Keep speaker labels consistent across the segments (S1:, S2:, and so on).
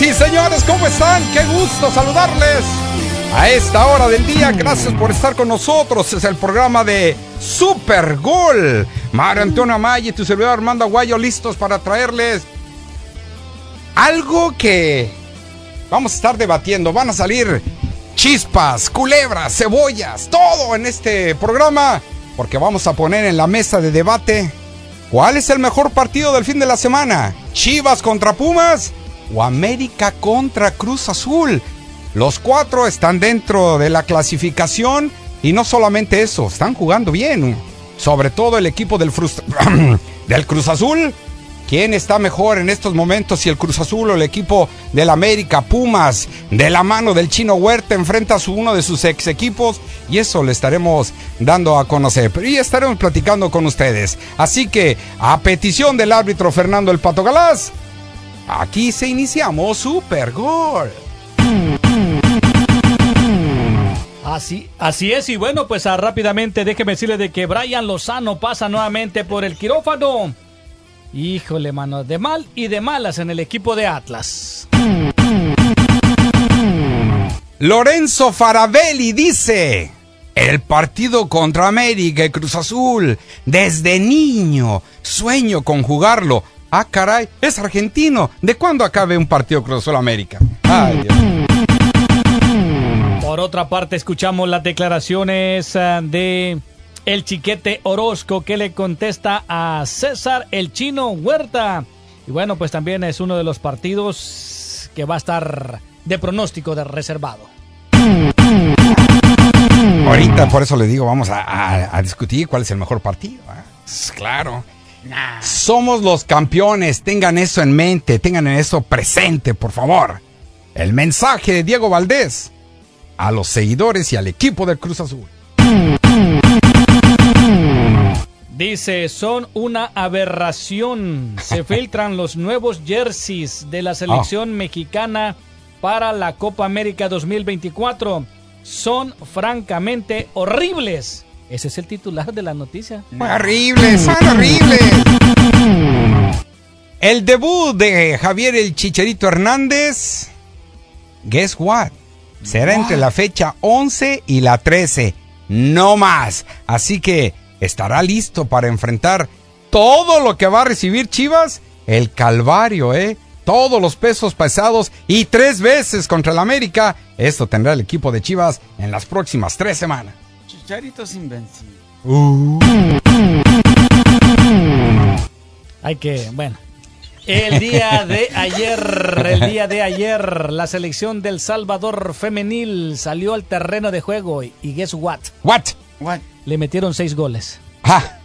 S1: Y señores, ¿cómo están? Qué gusto saludarles a esta hora del día. Gracias por estar con nosotros. Es el programa de Super Gol. Mario Antonio Amaya y tu servidor Armando Aguayo listos para traerles algo que vamos a estar debatiendo. Van a salir chispas, culebras, cebollas, todo en este programa. Porque vamos a poner en la mesa de debate cuál es el mejor partido del fin de la semana. Chivas contra Pumas o América contra Cruz Azul. Los cuatro están dentro de la clasificación y no solamente eso, están jugando bien. Sobre todo el equipo del, Cruz Azul. ¿Quién está mejor en estos momentos si el Cruz Azul o el equipo del América Pumas de la mano del Chino Huerta enfrenta a uno de sus ex equipos? Y eso le estaremos dando a conocer. Y estaremos platicando con ustedes. Así que, a petición del árbitro Fernando El Pato Galás, Aquí se iniciamos Super Gol.
S2: Así, así es, y bueno, pues ah, rápidamente déjeme decirle de que Brian Lozano pasa nuevamente por el quirófano. Híjole, mano, de mal y de malas en el equipo de Atlas.
S1: Lorenzo Farabelli dice, el partido contra América y Cruz Azul, desde niño, sueño con jugarlo. Ah, caray, es argentino. ¿De cuándo acabe un partido Cruz Azul América? Ay, Dios.
S2: Por otra parte, escuchamos las declaraciones ah, de el chiquete Orozco que le contesta a César el chino Huerta. Y bueno, pues también es uno de los partidos que va a estar de pronóstico de reservado.
S1: Ahorita por eso le digo, vamos a, a- a discutir cuál es el mejor partido. ¿eh? Claro. Somos los campeones, tengan eso en mente, tengan eso presente, por favor. El mensaje de Diego Valdés a los seguidores y al equipo del Cruz Azul.
S2: Dice, son una aberración. Se filtran los nuevos jerseys de la selección mexicana para la Copa América 2024. Son francamente horribles. Ese es el titular de la noticia.
S1: Horribles, son horribles. El debut de Javier el Chicharito Hernández, guess what? Será entre la fecha 11 y la 13, no más. Así que estará listo para enfrentar todo lo que va a recibir Chivas, el Calvario, ¿eh? Todos los pesos pesados y tres veces contra el América. Esto tendrá el equipo de Chivas en las próximas tres semanas.
S3: Chicharitos invencibles.
S2: Hay que, bueno. El día de ayer, el día de ayer, la selección del Salvador femenil salió al terreno de juego y, y guess what?
S1: What?
S3: What?
S2: Le metieron seis goles.
S1: Ah.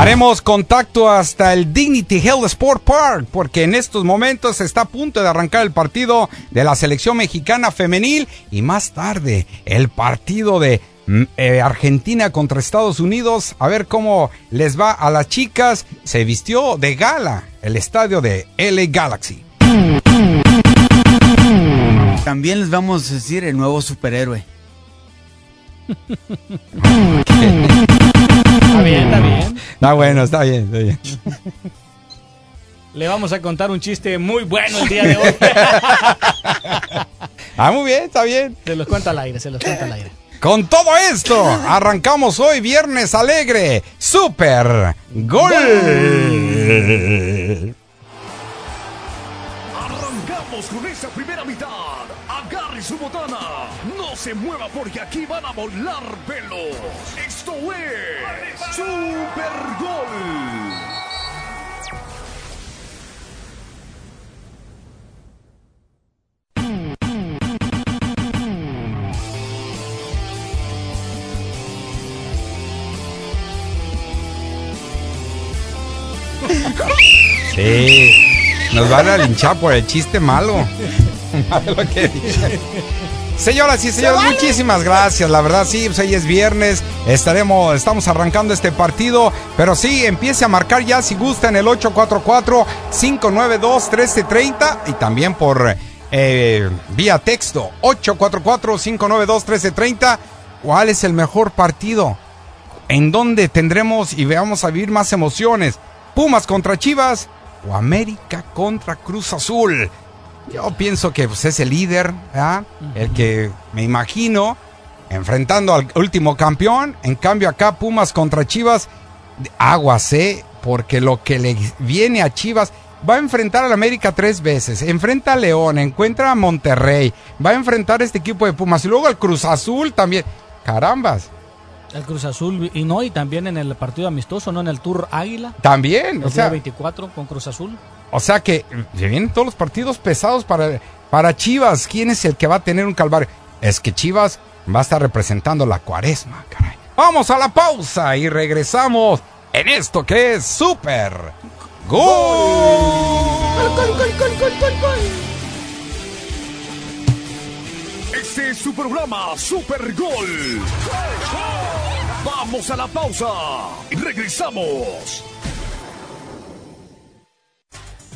S1: Haremos contacto hasta el Dignity Health Sport Park porque en estos momentos está a punto de arrancar el partido de la selección mexicana femenil y más tarde el partido de mm, eh, Argentina contra Estados Unidos. A ver cómo les va a las chicas. Se vistió de gala el estadio de LA Galaxy.
S3: También les vamos a decir el nuevo superhéroe.
S2: Está bien, está bien.
S1: Está bueno, está bien, está bien.
S2: Le vamos a contar un chiste muy bueno el día de hoy.
S1: Ah, muy bien, está bien.
S2: se los cuenta al aire, se los cuenta al aire.
S1: Con todo esto, arrancamos hoy viernes alegre. Super Gol.
S4: Arrancamos con esta primera su botana. No se mueva porque aquí van a volar velos. Esto es Super Gol.
S1: Sí. Nos van a linchar por el chiste malo. Malo que dije. Señoras y señores, muchísimas gracias. La verdad, sí, pues hoy es viernes. Estaremos, estamos arrancando este partido. Pero sí, empiece a marcar ya si gusta en el 844-592-1330 y también por eh, vía texto 844-592-1330. ¿Cuál es el mejor partido? ¿En dónde tendremos y veamos a vivir más emociones? ¿Pumas contra Chivas o América contra Cruz Azul? Yo pienso que pues, es el líder, ¿verdad? el que me imagino enfrentando al último campeón. En cambio acá Pumas contra Chivas, aguas, ¿eh? Porque lo que le viene a Chivas va a enfrentar al América tres veces, enfrenta a León, encuentra a Monterrey, va a enfrentar a este equipo de Pumas y luego al Cruz Azul también. Carambas,
S2: El Cruz Azul y no, y también en el partido amistoso, no en el Tour Águila.
S1: también,
S2: El
S1: o sea,
S2: 24 con Cruz Azul.
S1: O sea que se vienen todos los partidos pesados para, para Chivas. ¿Quién es el que va a tener un calvario? Es que Chivas va a estar representando la cuaresma, caray. Vamos a la pausa y regresamos en esto que es Super Gol.
S4: Este es su programa Super Gol. Vamos a la pausa y regresamos.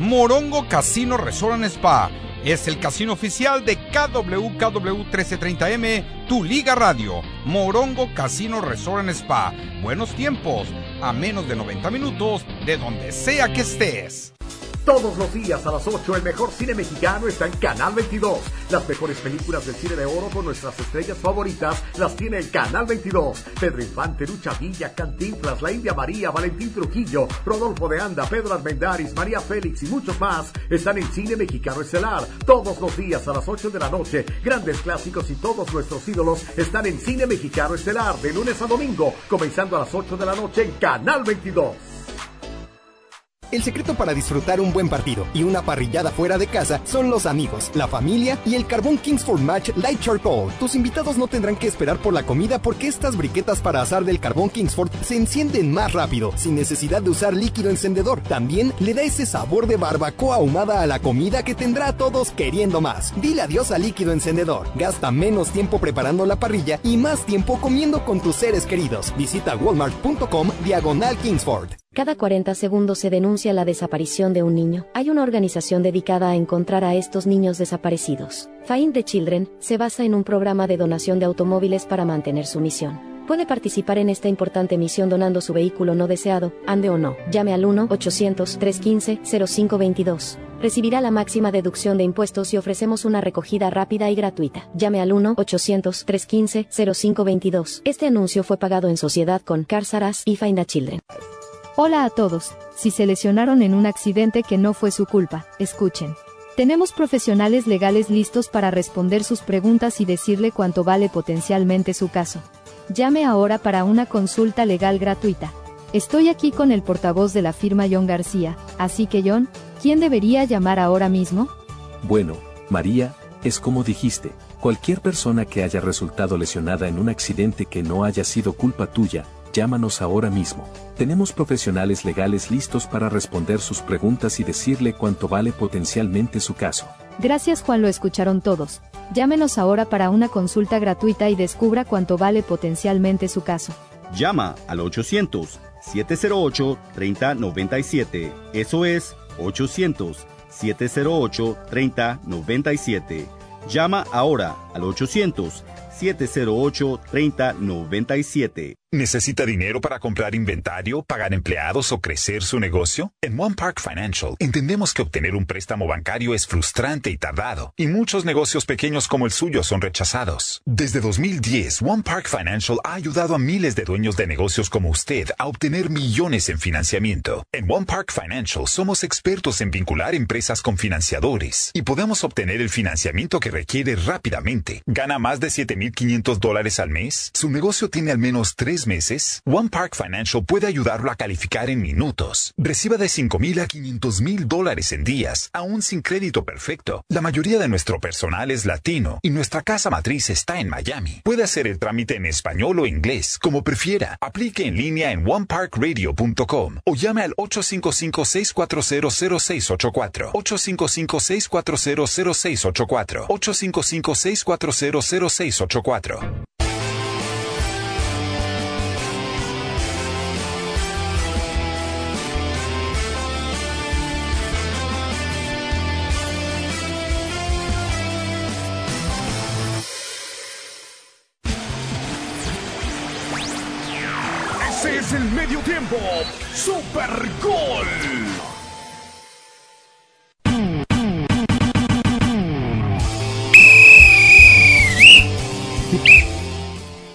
S1: Morongo Casino Resort Spa es el casino oficial de KWKW 1330M, tu liga radio. Morongo Casino Resort Spa. Buenos tiempos, a menos de 90 minutos de donde sea que estés.
S4: Todos los días a las 8 el mejor cine mexicano está en Canal 22. Las mejores películas del cine de oro con nuestras estrellas favoritas las tiene el Canal 22. Pedro Infante, Lucha Villa, Cantinflas, La India María, Valentín Trujillo, Rodolfo de Anda, Pedro Armendáriz, María Félix y muchos más están en Cine Mexicano Estelar. Todos los días a las 8 de la noche, grandes clásicos y todos nuestros ídolos están en Cine Mexicano Estelar de lunes a domingo, comenzando a las 8 de la noche en Canal 22.
S5: El secreto para disfrutar un buen partido y una parrillada fuera de casa son los amigos, la familia y el carbón Kingsford Match Light Charcoal. Tus invitados no tendrán que esperar por la comida porque estas briquetas para asar del carbón Kingsford se encienden más rápido, sin necesidad de usar líquido encendedor. También le da ese sabor de barbacoa ahumada a la comida que tendrá a todos queriendo más. Dile adiós al líquido encendedor. Gasta menos tiempo preparando la parrilla y más tiempo comiendo con tus seres queridos. Visita walmart.com diagonal Kingsford.
S6: Cada 40 segundos se denuncia la desaparición de un niño. Hay una organización dedicada a encontrar a estos niños desaparecidos. Find the Children se basa en un programa de donación de automóviles para mantener su misión. Puede participar en esta importante misión donando su vehículo no deseado, ande o no. Llame al 1-800-315-0522. Recibirá la máxima deducción de impuestos y ofrecemos una recogida rápida y gratuita. Llame al 1-800-315-0522. Este anuncio fue pagado en sociedad con Carsaras y Find the Children.
S7: Hola a todos. Si se lesionaron en un accidente que no fue su culpa, escuchen. Tenemos profesionales legales listos para responder sus preguntas y decirle cuánto vale potencialmente su caso. Llame ahora para una consulta legal gratuita. Estoy aquí con el portavoz de la firma John García, así que John, ¿quién debería llamar ahora mismo?
S8: Bueno, María, es como dijiste, cualquier persona que haya resultado lesionada en un accidente que no haya sido culpa tuya, Llámanos ahora mismo. Tenemos profesionales legales listos para responder sus preguntas y decirle cuánto vale potencialmente su caso.
S7: Gracias Juan, lo escucharon todos. Llámenos ahora para una consulta gratuita y descubra cuánto vale potencialmente su caso.
S9: Llama al 800-708-3097. Eso es 800-708-3097. Llama ahora al 800 708-3097.
S10: ¿Necesita dinero para comprar inventario, pagar empleados o crecer su negocio? En One Park Financial entendemos que obtener un préstamo bancario es frustrante y tardado, y muchos negocios pequeños como el suyo son rechazados. Desde 2010, One Park Financial ha ayudado a miles de dueños de negocios como usted a obtener millones en financiamiento. En One Park Financial somos expertos en vincular empresas con financiadores y podemos obtener el financiamiento que requiere rápidamente. ¿Gana más de 7.500 dólares al mes? ¿Su negocio tiene al menos meses? One Park Financial puede ayudarlo a calificar en minutos. Reciba de 5.000 a 500.000 dólares en días, aún sin crédito perfecto. La mayoría de nuestro personal es latino y nuestra casa matriz está en Miami. Puede hacer el trámite en español o inglés, como prefiera. Aplique en línea en oneparkradio.com o llame al 855-640-0684. 855-640-0684. 855-640-0684.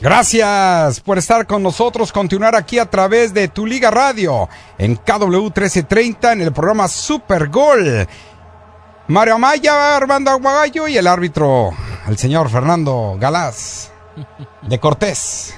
S1: Gracias por estar con nosotros, continuar aquí a través de Tu Liga Radio en KW 1330 en el programa Super Gol. Mario Amaya, Armando Aguagallo y el árbitro, el señor Fernando Galás de Cortés.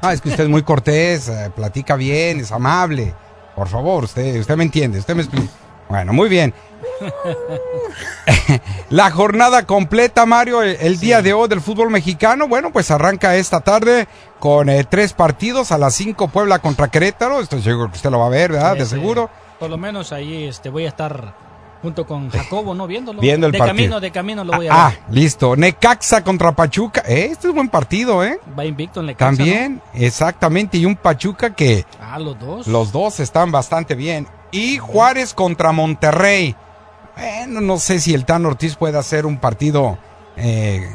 S1: Ah, es que usted es muy cortés, eh, platica bien, es amable. Por favor, usted, usted me entiende, usted me explica. Bueno, muy bien. La jornada completa, Mario, el, el día de hoy del fútbol mexicano, bueno, pues arranca esta tarde con eh, tres partidos a las 5 Puebla contra Querétaro. Estoy seguro que usted lo va a ver, ¿verdad?
S2: Sí,
S1: de
S2: sí.
S1: seguro.
S2: Por lo menos ahí este, voy a estar junto con Jacobo, ¿no? Viéndolo.
S1: Viendo el
S2: de
S1: partido.
S2: camino, de camino lo voy a
S1: Ah,
S2: ver.
S1: listo. Necaxa contra Pachuca. Eh, este es buen partido, ¿eh?
S2: Va invicto en Necaxa,
S1: También, exactamente. Y un Pachuca que.
S2: Ah, los dos.
S1: los dos están bastante bien. Y Juárez contra Monterrey. Bueno, no sé si el Tan Ortiz puede hacer un partido eh,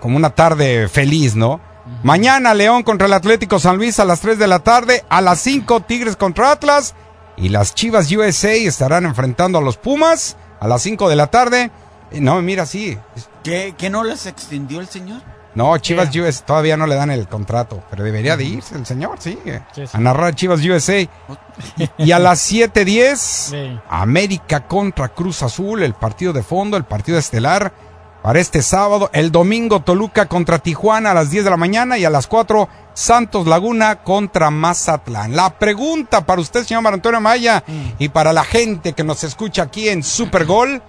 S1: como una tarde feliz, ¿no? Mañana León contra el Atlético San Luis a las 3 de la tarde. A las 5 Tigres contra Atlas. Y las Chivas USA estarán enfrentando a los Pumas a las 5 de la tarde. Eh, No, mira, sí.
S3: ¿Qué, ¿Que no les extendió el señor?
S1: No, Chivas USA todavía no le dan el contrato, pero debería de irse el señor, sí,
S2: Sí, sí.
S1: a narrar Chivas USA. Y, a las 7:10,
S2: Sí.
S1: América contra Cruz Azul, el partido de fondo, el partido estelar para este sábado. El domingo Toluca contra Tijuana a las 10 de la mañana y a las 4 Santos Laguna contra Mazatlán. La pregunta para usted, señor Antonio Maya, y para la gente que nos escucha aquí en Super Gol,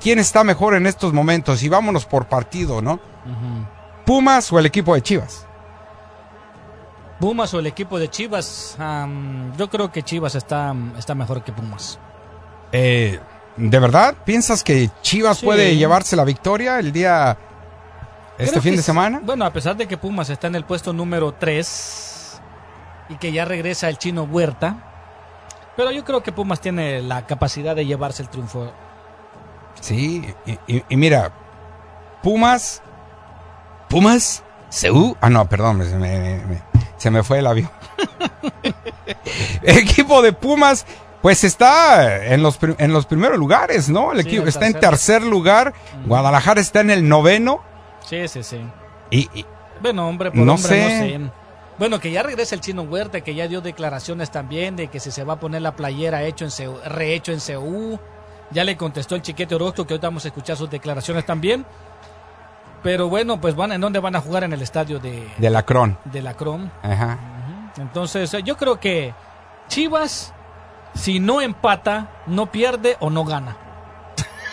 S1: ¿quién está mejor en estos momentos? Y vámonos por partido, ¿no? Pumas o el equipo de Chivas.
S2: Pumas o el equipo de Chivas. yo creo que Chivas está, está mejor que Pumas.
S1: Eh, ¿De verdad piensas que Chivas
S2: Sí.
S1: puede llevarse la victoria el día este
S2: Creo
S1: fin de semana?
S2: Bueno, a pesar de que Pumas está en el puesto número 3 y que ya regresa el chino Huerta, pero yo creo que Pumas tiene la capacidad de llevarse el triunfo.
S1: Sí, y, y- y mira, Pumas, Pumas, Seú, ah no, perdón, me- se me, me- se me fue el avión. el equipo de Pumas, pues está en los, en los primeros lugares, ¿no? El
S2: Sí,
S1: equipo está en tercer lugar, Guadalajara está en el noveno
S2: Sí, sí, sí.
S1: y, y-
S2: Bueno, hombre, por
S1: No
S2: hombre,
S1: sé.
S2: no sé. Bueno, que ya regresa el chino Huerta, que ya dio declaraciones también de que si se va a poner la playera hecho en CU, rehecho en CU. Ya le contestó el chiquete Orozco, que ahorita vamos a escuchar sus declaraciones también. Pero bueno, pues van, ¿en dónde van a jugar? En el estadio de,
S1: de la Cron.
S2: de la Crom.
S1: Ajá.
S2: Entonces, eh, yo creo que Chivas, si no empata, no pierde o no gana.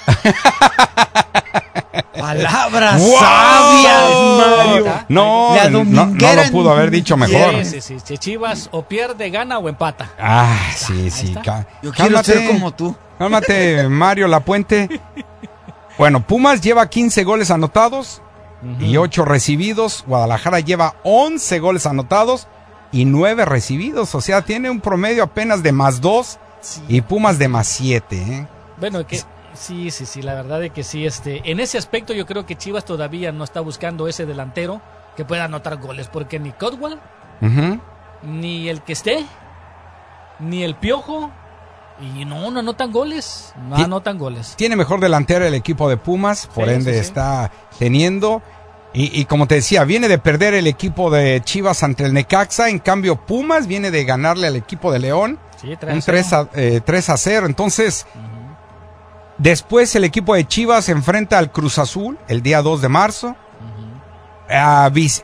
S3: Palabras
S1: ¡Wow!
S3: sabias, Mario.
S1: No,
S3: La
S1: no, no lo pudo haber dicho mejor.
S2: Sí, sí, sí. Si Chivas o pierde, gana o empata.
S1: Ah, sí, sí.
S3: Yo quiero
S1: cálmate,
S3: ser como tú.
S1: Cálmate, Mario Lapuente. Bueno, Pumas lleva 15 goles anotados y 8 recibidos. Guadalajara lleva 11 goles anotados y 9 recibidos. O sea, tiene un promedio apenas de más 2 y Pumas de más 7. ¿eh?
S2: Bueno, que sí, sí, sí, la verdad es que sí. Este, en ese aspecto yo creo que Chivas todavía no está buscando ese delantero que pueda anotar goles, porque ni Codwell, ni el que esté, ni el Piojo, y no, no anotan goles, no anotan goles.
S1: Tiene mejor delantera el equipo de Pumas, por
S2: Sí,
S1: ende
S2: sí, sí.
S1: está teniendo. Y, y como te decía, viene de perder el equipo de Chivas ante el Necaxa. En cambio, Pumas viene de ganarle al equipo de León.
S2: Sí,
S1: un 3 a, eh, 3 a 0. Entonces, después el equipo de Chivas se enfrenta al Cruz Azul el día 2 de marzo.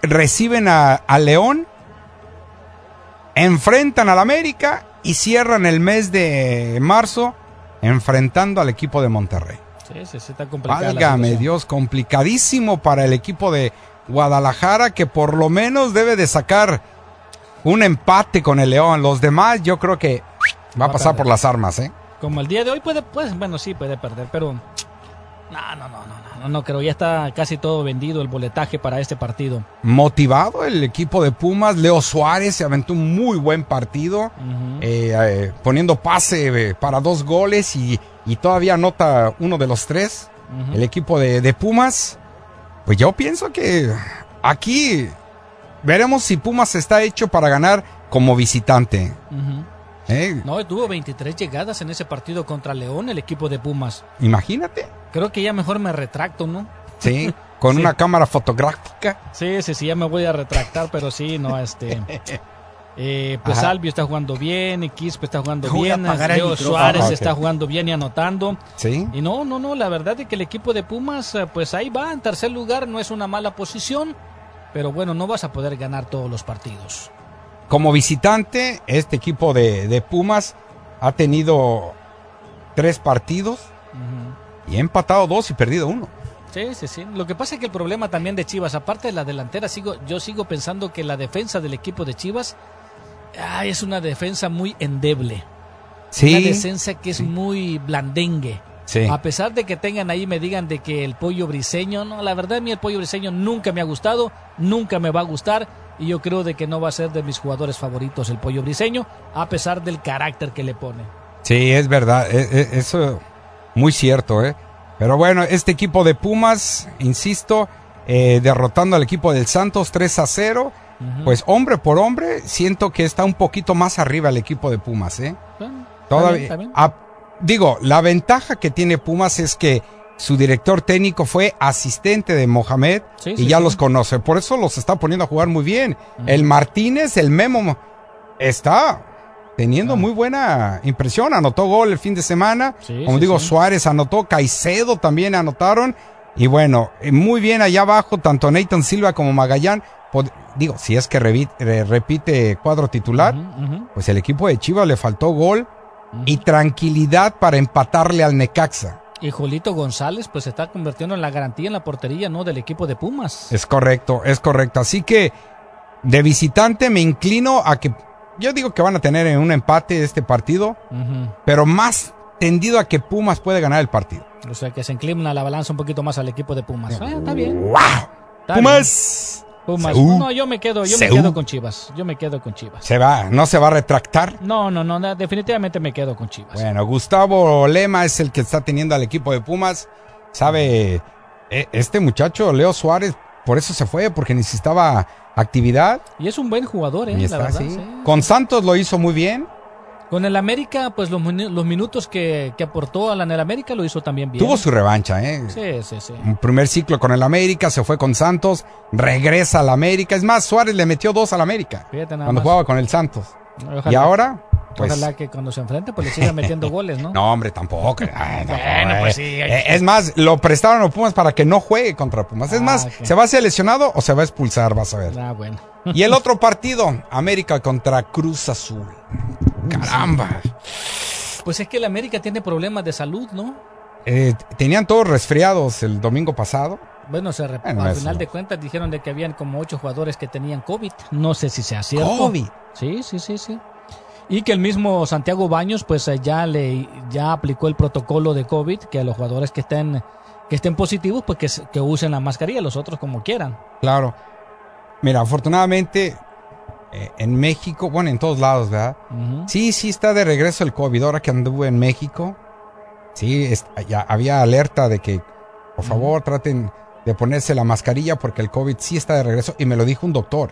S1: Reciben a, a León. Enfrentan al América y cierran el mes de marzo enfrentando al equipo de Monterrey.
S2: Sí, sí, sí, está complicada la
S1: Válgame. Dios, complicadísimo para el equipo de Guadalajara que por lo menos debe de sacar un empate con el León. Los demás yo creo que va a
S2: Va a
S1: pasar por las armas, ¿eh?
S2: Como el día de hoy puede, pues, bueno, sí puede perder, pero no, no, no, no, no, no, creo, ya está casi todo vendido el boletaje para este partido.
S1: Motivado el equipo de Pumas, Leo Suárez se aventó un muy buen partido, eh, eh, poniendo pase eh, para dos goles y, y todavía anota uno de los tres. El equipo de, de Pumas, pues yo pienso que aquí veremos si Pumas está hecho para ganar como visitante. ¿Eh?
S2: No, tuvo 23 llegadas en ese partido contra León, el equipo de Pumas.
S1: Imagínate,
S2: Creo que ya mejor me retracto, ¿no?
S1: ¿sí? Con
S2: Sí.
S1: una cámara fotográfica.
S2: Sí, sí, sí, ya me voy a retractar, pero sí, no, este... eh, pues
S1: Ajá.
S2: Albio está jugando bien, Quispe está jugando
S3: Voy
S2: bien, Leo. Suárez
S1: Ah,
S2: está jugando bien y anotando.
S1: ¿Sí?
S2: Y no, no, no, la verdad es que el equipo de Pumas, eh, pues ahí va, en tercer lugar, no es una mala posición, pero bueno, no vas a poder ganar todos los partidos.
S1: Como visitante, este equipo de, de Pumas ha tenido tres partidos y ha empatado dos y perdido uno.
S2: Sí, sí, sí. Lo que pasa es que el problema también de Chivas, aparte de la delantera, sigo, yo sigo pensando que la defensa del equipo de Chivas ah, es una defensa muy endeble. Una
S1: Sí,
S2: defensa que es muy blandengue.
S1: sí.
S2: A pesar de que tengan ahí, me digan de que el pollo briseño, no, la verdad a mí el pollo briseño nunca me ha gustado, nunca me va a gustar y yo creo de que no va a ser de mis jugadores favoritos el pollo briseño, a pesar del carácter que le pone.
S1: Sí, es verdad, e- e- eso muy cierto, ¿eh? Pero bueno, este equipo de Pumas, insisto, eh, derrotando al equipo del Santos 3 a 0,
S2: Ujú.
S1: pues hombre por hombre, siento que está un poquito más arriba el equipo de Pumas, ¿eh?
S2: Bueno,
S1: Todavía, a- digo, la ventaja que tiene Pumas es que su director técnico fue asistente de Mohamed
S2: Sí,
S1: y
S2: sí,
S1: ya
S2: sí.
S1: los conoce, por eso los está poniendo a jugar muy bien. El Martínez, el Memo, está teniendo
S2: Ah.
S1: muy buena impresión, anotó gol el fin de semana,
S2: Sí,
S1: como digo. Suárez anotó, Caicedo también anotaron, y bueno, eh, muy bien allá abajo, tanto Nathan Silva como Magallán, digo, si es que repite cuadro titular, pues el equipo de Chivas le faltó gol y tranquilidad para empatarle al Necaxa.
S2: Y Jolito González pues se está convirtiendo en la garantía en la portería, ¿no? Del equipo de Pumas.
S1: Es correcto, es correcto. Así que de visitante me inclino a que yo digo que van a tener en un empate este partido, pero más tendido a que Pumas puede ganar el partido.
S2: O sea que se inclina la balanza un poquito más al equipo de Pumas. Ah, está bien.
S1: ¡Wow!
S2: está
S1: Pumas
S2: bien. Pumas. No, yo me quedo, yo me quedo con Chivas. Yo me quedo con Chivas.
S1: se va, no se va a retractar.
S2: No, no, no, no, definitivamente me quedo con Chivas.
S1: Bueno, Gustavo Lema es el que está teniendo al equipo de Pumas. Sabe, eh, este muchacho, Leo Suárez, por eso se fue, porque necesitaba actividad.
S2: Y es un buen jugador, ¿eh? La verdad, sí.
S1: Con Santos lo hizo muy bien.
S2: Con el América, pues los, los minutos que, que aportó a la en el América lo hizo también bien.
S1: Tuvo su revancha, ¿eh?
S2: Sí, sí, sí.
S1: Un primer ciclo con el América, se fue con Santos, regresa al América. Es más, Suárez le metió dos al América cuando
S2: más.
S1: jugaba con el Santos.
S2: Ojalá,
S1: Y ahora, pues.
S2: ojalá que cuando se enfrente, pues le siga metiendo goles, ¿no?
S1: No, hombre, tampoco. Ay, no,
S2: Bueno, pues
S1: eh.
S2: sí.
S1: Eh, es más, lo prestaron a Pumas para que no juegue contra Pumas. Es
S2: Ah,
S1: más,
S2: ok.
S1: se va a ser lesionado o se va a expulsar, vas a ver.
S2: Ah, bueno.
S1: Y el otro partido, América contra Cruz Azul. Caramba.
S2: Pues es que el América tiene problemas de salud, ¿no?
S1: Eh, tenían todos resfriados el domingo pasado.
S2: Bueno, se
S1: Bueno,
S2: al final
S1: no.
S2: de cuentas dijeron de que habían como ocho jugadores que tenían COVID. No sé si sea cierto.
S1: COVID.
S2: Sí, sí, sí, sí. Y que el mismo Santiago Baños pues eh, ya le ya aplicó el protocolo de COVID que a los jugadores que estén que estén positivos pues que, que usen la mascarilla, los otros como quieran.
S1: Claro. Mira, afortunadamente eh, en México, bueno, en todos lados, ¿verdad? Sí, sí está de regreso el COVID. Ahora que anduve en México, sí, es- ya había alerta de que, por favor, traten de ponerse la mascarilla porque el COVID sí está de regreso. Y me lo dijo un doctor.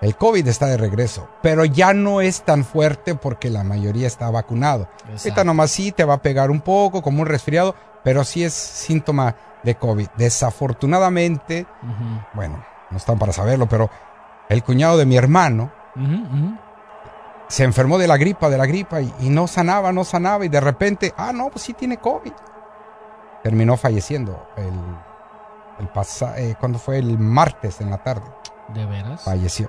S1: El COVID está de regreso, pero ya no es tan fuerte porque la mayoría está vacunado. Ahorita
S2: Exacto.
S1: nomás sí te va a pegar un poco, como un resfriado, pero sí es síntoma de COVID. Desafortunadamente, bueno, no están para saberlo, pero el cuñado de mi hermano se enfermó de la gripa, de la gripa, y, y no sanaba, no sanaba, y de repente, ah, no, pues sí tiene COVID. Terminó falleciendo el, el eh, cuando fue el martes en la tarde,
S2: ¿De veras?
S1: falleció.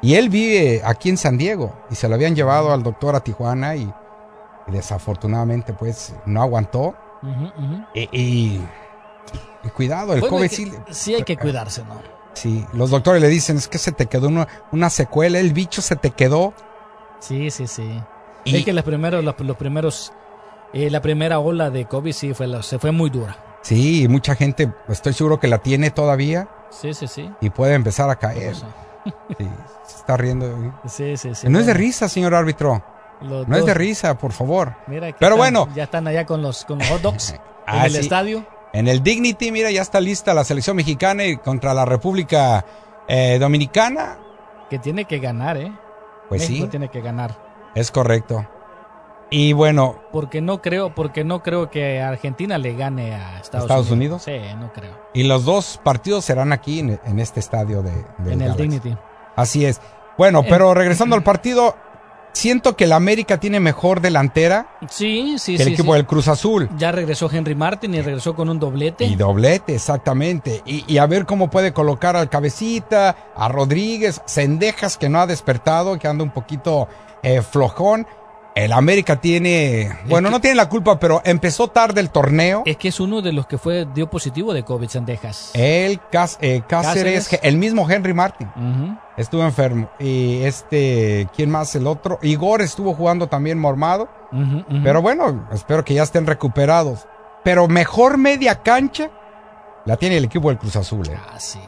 S1: Y él vive aquí en San Diego, y se lo habían llevado al doctor a Tijuana, y, y desafortunadamente, pues, no aguantó. Y, y- y cuidado, el
S2: Bueno,
S1: COVID
S2: es que
S1: sí,
S2: sí hay que cuidarse, ¿no?
S1: Sí, los doctores le dicen, es que se te quedó una, una secuela, el bicho se te quedó.
S2: Sí, sí, sí.
S1: Y-
S2: Es que los primeros, los, los primeros, eh, la primera ola de COVID sí fue, la- se fue muy dura.
S1: Sí, y mucha gente, estoy seguro que la tiene todavía
S2: Sí, sí, sí.
S1: y puede empezar a caer. Sí, se está riendo.
S2: Sí, sí, sí.
S1: no es de risa, señor árbitro.
S2: los
S1: No es de risa, por favor.
S2: Mira,
S1: Pero
S2: están-
S1: bueno.
S2: Ya están allá con los, con los hot dogs en
S1: Ah,
S2: el
S1: sí.
S2: estadio.
S1: En el Dignity, mira, ya está lista la selección mexicana y contra la República eh, Dominicana.
S2: Que tiene que ganar, ¿eh?
S1: Pues
S2: México
S1: sí,
S2: tiene que ganar.
S1: es correcto. Y bueno,
S2: Porque no creo, porque no creo que Argentina le gane a Estados,
S1: ¿Estados Unidos?
S2: Sí, no creo.
S1: y los dos partidos serán aquí en, en este estadio de, del
S2: en el
S1: Galaxy.
S2: Dignity.
S1: Así es. Bueno,
S2: En-
S1: pero regresando al partido, siento que la América tiene mejor delantera
S2: Sí, sí,
S1: que el
S2: sí.
S1: equipo
S2: sí.
S1: del Cruz Azul.
S2: Ya regresó Henry Martin y regresó con un doblete.
S1: Y doblete, exactamente. Y, y a ver cómo puede colocar al cabecita, a Rodríguez, Cendejas que no ha despertado, que anda un poquito eh, flojón. El América tiene, bueno,
S2: que-
S1: no tiene la culpa, pero empezó tarde el torneo.
S2: Es que es uno de los que fue dio positivo de COVID Sendejas.
S1: El Cas- eh, Cáceres,
S2: Cáceres.
S1: el mismo Henry Martin estuvo enfermo. Y este, ¿quién más? El otro. Igor estuvo jugando también mormado. Pero bueno, espero que ya estén recuperados. Pero mejor media cancha la tiene el equipo del Cruz Azul. ¿eh?
S2: Ah, sí.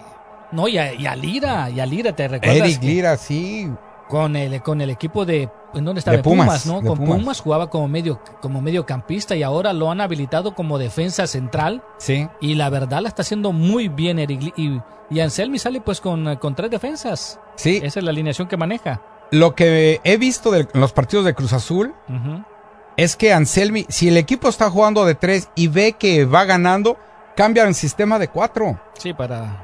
S2: No, y a, y a Lira, y a Lira, ¿te recuerdas?
S1: Eric Lira, sí.
S2: Con el, con el equipo de. ¿En dónde estaba?
S1: De
S2: Pumas,
S1: Pumas,
S2: ¿no?
S1: de
S2: Con Pumas.
S1: Pumas.
S2: jugaba como medio, como mediocampista y ahora lo han habilitado como defensa central.
S1: Sí.
S2: Y la verdad la está haciendo muy bien Eric Y, y Anselmi sale pues con, con tres defensas.
S1: Sí.
S2: Esa es la alineación que maneja.
S1: Lo que he visto de los partidos de Cruz Azul es que Anselmi, si el equipo está jugando de tres y ve que va ganando, cambia en sistema de cuatro.
S2: Sí, para,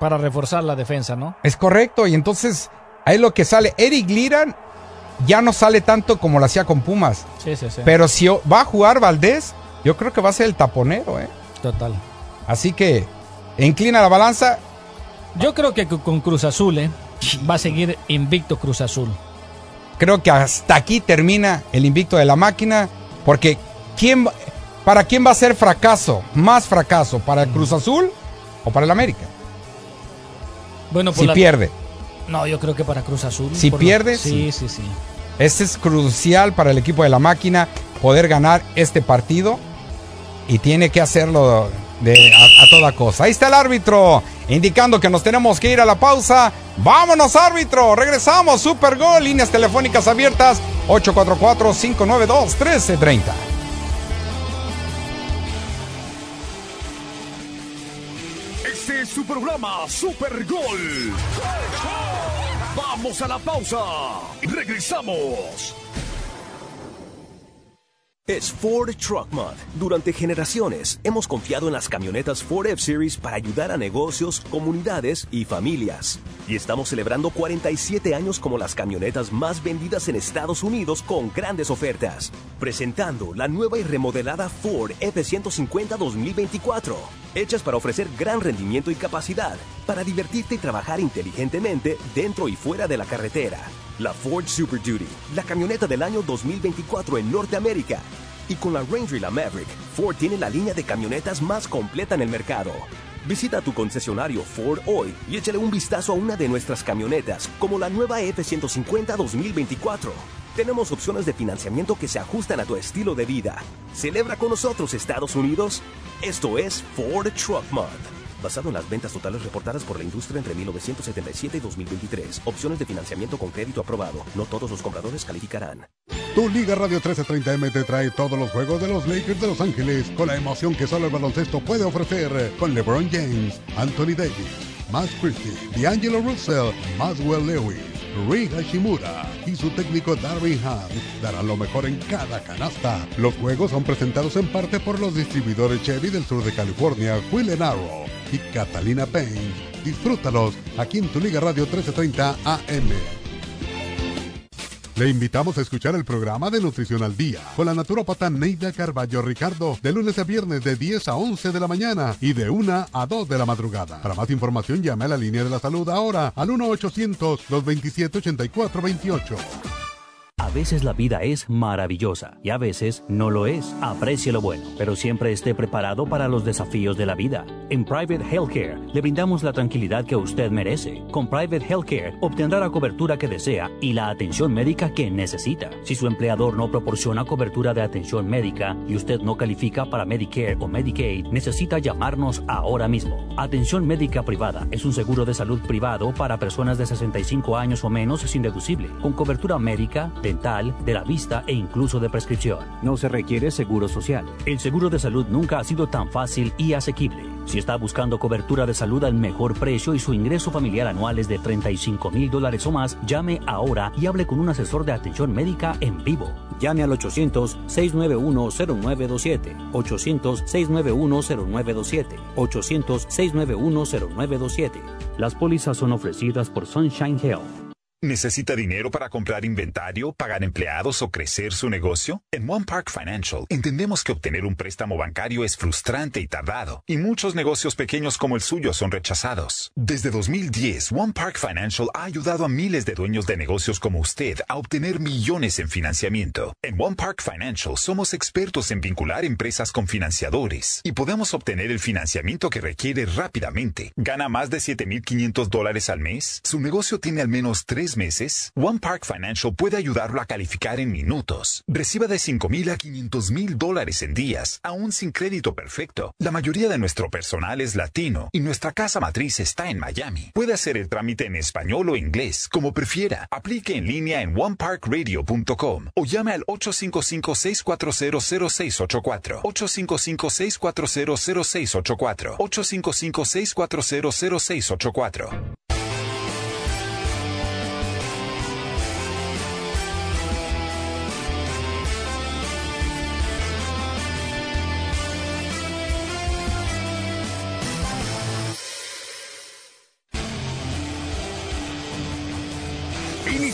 S2: para reforzar la defensa, ¿no?
S1: Es correcto. Y entonces, ahí lo que sale. Eric Lira ya no sale tanto como lo hacía con Pumas.
S2: Sí, sí, sí.
S1: Pero si va a jugar Valdés, yo creo que va a ser el taponero, ¿eh?
S2: Total.
S1: Así que inclina la balanza.
S2: Yo creo que con Cruz Azul, ¿eh? Va a seguir invicto Cruz Azul.
S1: Creo que hasta aquí termina el invicto de la máquina. Porque ¿quién, ¿para quién va a ser fracaso? Más fracaso, ¿para el Cruz Azul o para el América?
S2: Bueno, por
S1: Si
S2: la-
S1: pierde.
S2: No, yo creo que para Cruz Azul.
S1: Si
S2: por lo-
S1: pierde,
S2: sí, sí, sí.
S1: Este es crucial para el equipo de la máquina poder ganar este partido y tiene que hacerlo de, a, a toda cosa. Ahí está el árbitro indicando que nos tenemos que ir a la pausa. Vámonos árbitro, regresamos, super gol, líneas telefónicas abiertas 844-592-1330.
S4: Este es su programa Super Gol. Vamos a la pausa. Regresamos.
S11: Es Ford Truck Month. Durante generaciones hemos confiado en las camionetas Ford F-Series para ayudar a negocios, comunidades y familias. Y estamos celebrando 47 años como las camionetas más vendidas en Estados Unidos con grandes ofertas. Presentando la nueva y remodelada Ford F-150 2024. Hechas para ofrecer gran rendimiento y capacidad, para divertirte y trabajar inteligentemente dentro y fuera de la carretera. La Ford Super Duty, la camioneta del año 2024 en Norteamérica. Y con la Ranger y la Maverick, Ford tiene la línea de camionetas más completa en el mercado. Visita tu concesionario Ford hoy y échale un vistazo a una de nuestras camionetas, como la nueva F-150 2024. Tenemos opciones de financiamiento que se ajustan a tu estilo de vida. Celebra con nosotros Estados Unidos. Esto es Ford Truck Month. Basado en las ventas totales reportadas por la industria entre 1977 y 2023. Opciones de financiamiento con crédito aprobado. No todos los compradores calificarán.
S12: Tu Liga Radio 1330M te trae todos los juegos de los Lakers de Los Ángeles con la emoción que solo el baloncesto puede ofrecer con LeBron James, Anthony Davis, Max Christie, D'Angelo Russell, Maswell Lewis, Rick Hashimura y su técnico Darvin Ham darán lo mejor en cada canasta. Los juegos son presentados en parte por los distribuidores Chevy del sur de California, Will Arrow y Catalina Payne. Disfrútalos aquí en tu Liga Radio 1330 AM. Le invitamos a escuchar el programa de Nutrición al Día con la naturópata Neida Carballo Ricardo de lunes a viernes de 10 a 11 de la mañana y de 1 a 2 de la madrugada. Para más información llame a la línea de la salud ahora al 1-800-227-8428.
S13: A veces la vida es maravillosa y a veces no lo es. Aprecie lo bueno, pero siempre esté preparado para los desafíos de la vida. En Private Healthcare le brindamos la tranquilidad que usted merece. Con Private Healthcare obtendrá la cobertura que desea y la atención médica que necesita. Si su empleador no proporciona cobertura de atención médica y usted no califica para Medicare o Medicaid, necesita llamarnos ahora mismo. Atención médica privada es un seguro de salud privado para personas de 65 años o menos sin deducible, con cobertura médica, de la vista e incluso de prescripción. No se requiere seguro social. El seguro de salud nunca ha sido tan fácil y asequible. Si está buscando cobertura de salud al mejor precio y su ingreso familiar anual es de 35 mil dólares o más, llame ahora y hable con un asesor de atención médica en vivo. Llame al 800-691-0927. 800-691-0927. 800-691-0927. Las pólizas son ofrecidas por Sunshine Health.
S10: ¿Necesita dinero para comprar inventario, pagar empleados o crecer su negocio? En One Park Financial entendemos que obtener un préstamo bancario es frustrante y tardado, y muchos negocios pequeños como el suyo son rechazados. Desde 2010, One Park Financial ha ayudado a miles de dueños de negocios como usted a obtener millones en financiamiento. En One Park Financial somos expertos en vincular empresas con financiadores y podemos obtener el financiamiento que requiere rápidamente. ¿Gana más de 7.500 dólares al mes? ¿Su negocio tiene al menos tres meses, One Park Financial puede ayudarlo a calificar en minutos. Reciba de 5 mil a 500 mil dólares en días, aún sin crédito perfecto. La mayoría de nuestro personal es latino y nuestra casa matriz está en Miami. Puede hacer el trámite en español o inglés, como prefiera. Aplique en línea en oneparkradio.com o llame al 855-640-0684. 855-640-0684. 855-640-0684.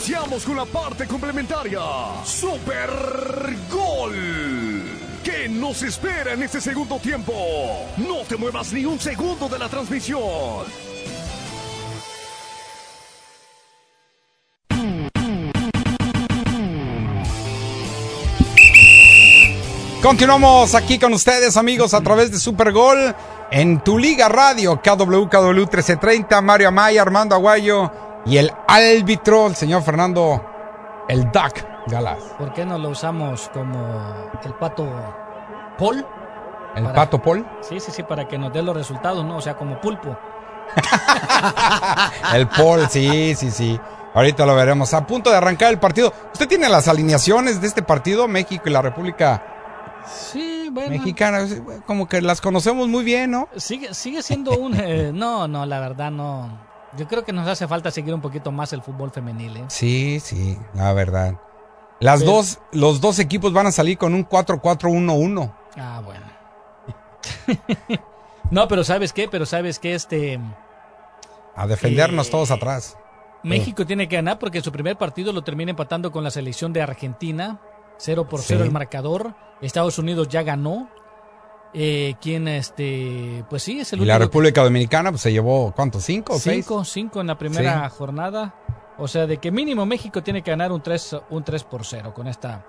S4: Iniciamos con la parte complementaria. Super Gol. ¿Qué nos espera en este segundo tiempo? No te muevas ni un segundo de la transmisión.
S1: Continuamos aquí con ustedes, amigos, a través de Super Gol en tu Liga Radio, KW, KW 1330, Mario Amaya, Armando Aguayo y el árbitro, el señor Fernando, el Duck Galás.
S2: ¿Por qué no lo usamos como el pato Paul?
S1: ¿El pato Paul?
S2: Sí, sí, sí, para que nos dé los resultados, ¿no? O sea, como pulpo.
S1: el Paul, sí, sí, sí. Ahorita lo veremos. A punto de arrancar el partido. ¿Usted tiene las alineaciones de este partido, México y la República
S2: Sí, bueno.
S1: Mexicana, como que las conocemos muy bien, ¿no?
S2: Sigue, sigue siendo un... eh, no, no, la verdad no. Yo creo que nos hace falta seguir un poquito más el fútbol femenil, ¿eh?
S1: Sí, sí, la verdad. Las
S2: Pero-
S1: dos, los dos equipos van a salir con un 4-4-1-1.
S2: Ah, bueno. no, pero ¿sabes qué? Pero ¿sabes qué? Este...
S1: A defendernos
S2: Eh,
S1: todos atrás.
S2: México tiene que ganar porque su primer partido lo termina empatando con la selección de Argentina. 0 por 0
S1: Sí.
S2: el marcador. Estados Unidos ya ganó. Eh, ¿Quién, este? Pues sí, es el
S1: Y la
S2: que-
S1: República Dominicana, pues se llevó, ¿cuánto? ¿Cinco o seis?
S2: Cinco, cinco en la primera
S1: Sí.
S2: jornada. O sea, de que mínimo México tiene que ganar un 3, un 3 por 0 con esta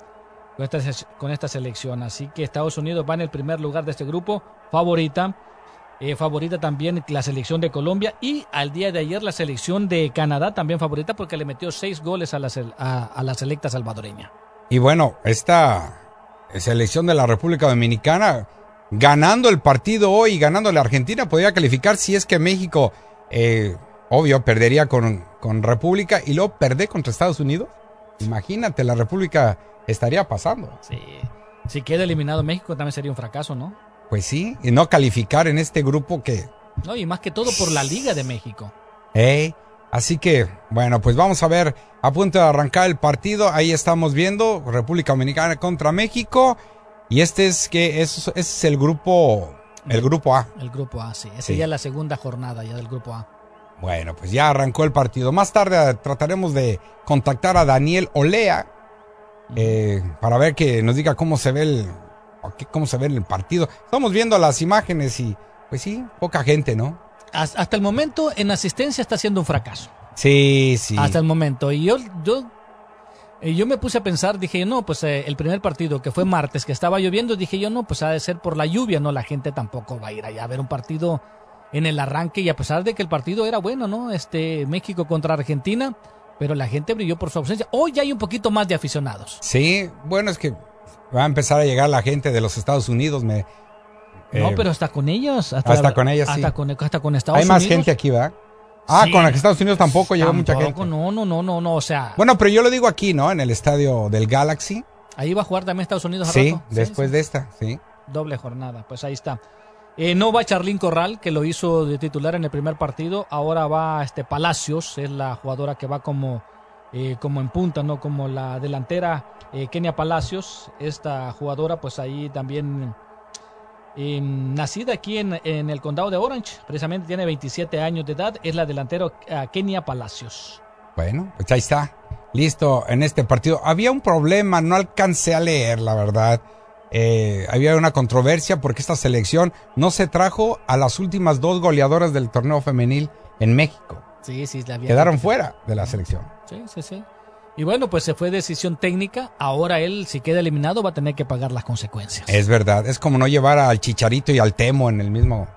S2: con esta, con esta selección. Así que Estados Unidos va en el primer lugar de este grupo, favorita. Eh, favorita también la selección de Colombia y al día de ayer la selección de Canadá también favorita porque le metió seis goles a la, a la selecta salvadoreña.
S1: Y bueno, esta selección de la República Dominicana, ganando el partido hoy, ganando la Argentina, podría calificar si es que México, eh, obvio, perdería con, con República y luego perder contra Estados Unidos. Imagínate, la República estaría pasando.
S2: Sí. Si queda eliminado México también sería un fracaso, ¿no?
S1: Pues sí, y no calificar en este grupo que...
S2: No, y más que todo por la Liga de México.
S1: eh, Así que, bueno, pues vamos a ver, a punto de arrancar el partido, ahí estamos viendo República Dominicana contra México, y este es que es, es el grupo, el grupo A.
S2: El grupo A, sí. Esa
S1: Sí.
S2: ya es la segunda jornada ya del grupo A.
S1: Bueno, pues ya arrancó el partido. Más tarde eh, trataremos de contactar a Daniel Olea eh, para ver que nos diga cómo se ve el cómo se ve el partido. Estamos viendo las imágenes y pues sí, poca gente, ¿no?
S2: Has- Hasta el momento en asistencia está siendo un fracaso.
S1: Sí, sí.
S2: Hasta el momento. Y yo, yo, yo me puse a pensar, dije, no, pues eh, el primer partido que fue martes, que estaba lloviendo, dije yo, no, pues ha de ser por la lluvia, no, la gente tampoco va a ir allá a ver un partido en el arranque y a pesar de que el partido era bueno, ¿no? Este México contra Argentina, pero la gente brilló por su ausencia. Hoy ya hay un poquito más de aficionados.
S1: Sí, bueno, es que va a empezar a llegar la gente de los Estados Unidos. Me,
S2: no,
S1: eh,
S2: pero hasta con ellos.
S1: hasta con ellas, sí.
S2: Hasta con, hasta con Estados
S1: hay más
S2: Unidos.
S1: gente aquí, ¿verdad? Ah,
S2: Sí.
S1: con los Estados Unidos tampoco llegó mucha gente.
S2: No, no, no, no, no, o sea,
S1: Bueno, pero yo lo digo aquí, ¿no? En el estadio del Galaxy.
S2: ahí va a jugar también Estados Unidos.
S1: Sí,
S2: rato.
S1: después de esta, sí.
S2: Doble jornada, pues ahí está. Eh, no va Charlín Corral, que lo hizo de titular en el primer partido. Ahora va este Palacios, es la jugadora que va como, eh, como en punta, ¿no? Como la delantera eh, Kenia Palacios. Esta jugadora, pues ahí también eh, nacida aquí en, en el condado de Orange. Precisamente tiene 27 años de edad. Es la delantera eh, Kenia Palacios.
S1: Bueno, pues ahí está. Listo en este partido. Había un problema, no alcancé a leer, la verdad. Eh, había una controversia porque esta selección no se trajo a las últimas dos goleadoras del torneo femenil en México.
S2: Sí, sí, la había-
S1: Quedaron fuera de la selección.
S2: Sí, sí, sí. Y bueno, pues se fue decisión técnica. Ahora él, si queda eliminado, va a tener que pagar las consecuencias.
S1: Es verdad, es como no llevar al Chicharito y al Temo en el mismo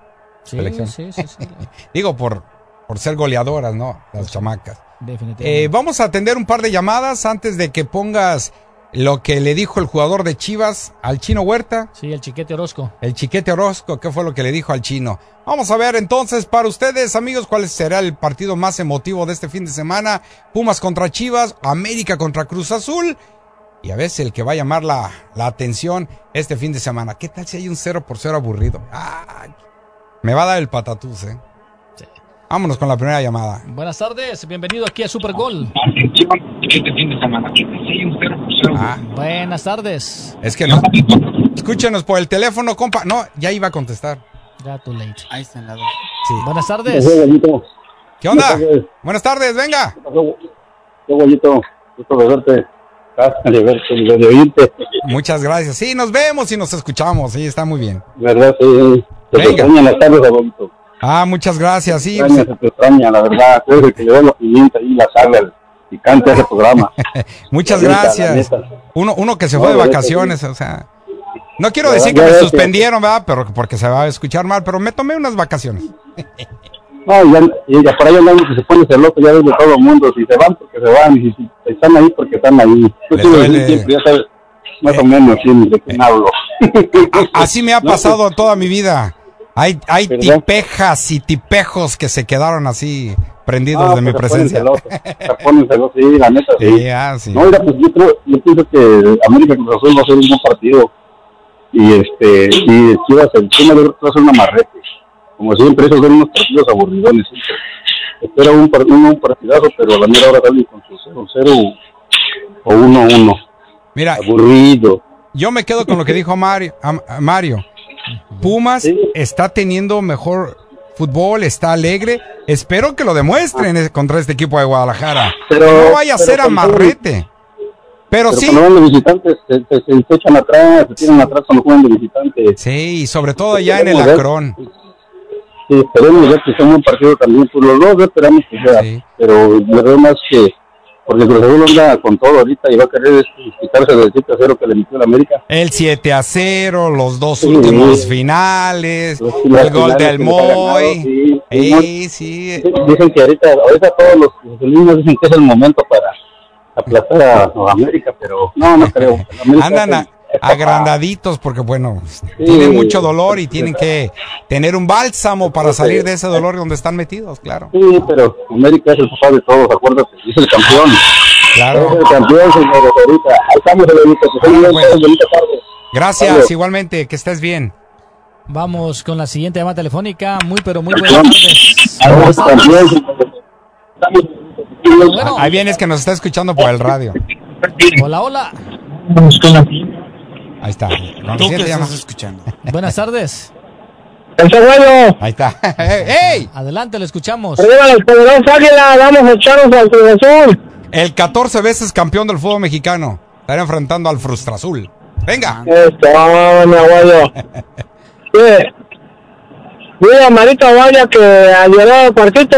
S2: Sí,
S1: selección.
S2: sí, sí, sí.
S1: Digo, por, por ser goleadoras, ¿no? Las chamacas.
S2: Definitivamente.
S1: Eh, vamos a atender un par de llamadas antes de que pongas lo que le dijo el jugador de Chivas al chino Huerta.
S2: Sí, el chiquete Orozco.
S1: El chiquete Orozco, ¿qué fue lo que le dijo al chino? Vamos a ver entonces para ustedes, amigos, cuál será el partido más emotivo de este fin de semana. Pumas contra Chivas, América contra Cruz Azul. Y a veces el que va a llamar la, la atención este fin de semana. ¿Qué tal si hay un 0 por 0 aburrido? Ay, me va a dar el patatús, ¿eh? Vámonos con la primera llamada.
S2: Buenas tardes, bienvenido aquí a Super Gol.
S1: Fin de semana. Ah,
S2: Buenas tardes.
S1: es que no. Escúchenos por el teléfono, compa. No, ya iba a contestar.
S2: Ya too late.
S3: Ahí está en la
S1: Sí.
S2: Buenas tardes.
S1: ¿Qué onda? Buenas tardes, venga.
S14: Qué bonito, gusto de verte. De verte, de oírte.
S1: Muchas gracias. Sí, nos vemos y nos escuchamos. Sí, está muy bien.
S14: ¿Verdad? Sí. Te
S1: Venga.
S14: las tardes, abuelito.
S1: Ah, muchas gracias. Sí,
S14: extraña, se te extraña, la verdad. El que le la pimienta y la sal al picante a ese programa.
S1: muchas
S14: La
S1: gracias.
S14: la neta.
S1: Uno, uno que se
S14: No,
S1: fue de
S14: la
S1: vacaciones, o sea. No quiero
S14: Ya,
S1: decir que me suspendieron, ¿verdad? Pero porque se va a escuchar mal, pero me tomé unas vacaciones.
S14: No, y ya, y ya por ahí andamos que se pone celoso, ya ves de todo el mundo. Si se van, porque se van. Y si están ahí, porque están ahí. Lo
S1: duele.
S14: siempre, ya sabes, más o menos, sí, de quién hablo.
S1: Así me ha
S14: No,
S1: pasado toda mi vida. Hay, hay tipejas y tipejos que se quedaron así prendidos
S14: Ah,
S1: de mi
S14: se
S1: presencia.
S14: ponen celosos, sí, la neta, sí.
S1: Sí, ah, sí.
S14: No, mira, pues yo creo, yo pienso que América Cruz Azul va a ser un buen partido. Y este, y Chivas, el que va a ser una marrete. Como siempre, esos son unos partidos aburridones. siempre. Espera un, par- un, un partidazo, pero a la mera hora salen con su 0-0 o 1-1.
S1: Mira,
S14: Aburrido.
S1: yo me quedo con lo que dijo Mario. Mario. Pumas está teniendo mejor fútbol, está alegre. Espero que lo demuestren eh, contra este equipo de Guadalajara.
S14: Pero-
S1: no vaya a ser amarrete. Pero,
S14: Pero
S1: sí.
S14: cuando van de visitantes, se, se, se- se echan atrás, se tiran atrás cuando juegan de visitantes.
S1: Sí, y sobre todo allá en el
S14: ver.
S1: Acrón.
S14: Sí, esperemos ver que sea un buen partido también. Pues los dos esperamos que sea. Pero la verdad más que porque Cruz Azul anda con todo ahorita y va a querer quitarse del 7 a 0 que le metió el América.
S1: El 7 a 0, los dos
S14: Sí.
S1: últimos finales,
S14: Los
S1: el gol del Moy.
S14: sí.
S1: Sí, sí.
S14: Dicen que ahorita, ahorita todos los cruzalinos dicen que es el momento para aplastar a, América, pero no, no creo. América
S1: Andan a- agrandaditos porque, bueno, tienen mucho dolor y tienen que tener un bálsamo para salir de ese dolor donde están metidos, claro.
S14: Sí, pero América es el papá de todos, acuérdate, es el campeón.
S1: Claro.
S14: Es el campeón, señores, ahorita. Ahí estamos, señorita,
S1: Bueno,
S14: bonita tarde.
S1: Gracias,
S14: Adiós.
S1: igualmente, que estés bien.
S2: Vamos con la siguiente llamada telefónica. Muy, pero muy buenas tardes. Bueno.
S1: Ahí vienes que nos está escuchando por el radio.
S2: Hola, hola.
S1: Ahí está. Con
S3: ¿Tú qué estás escuchando?
S2: Buenas tardes.
S1: Ahí está. ¡Ey!
S2: Adelante, lo escuchamos.
S15: Arriba los poderosos águila, vamos a echarnos al Cruz Azul.
S1: El 14 veces campeón del fútbol mexicano. Estará enfrentando al Frustra Azul. Venga.
S15: Esto, mi abuelo. Sí. Mira, Marita Vaya que ayer el partito.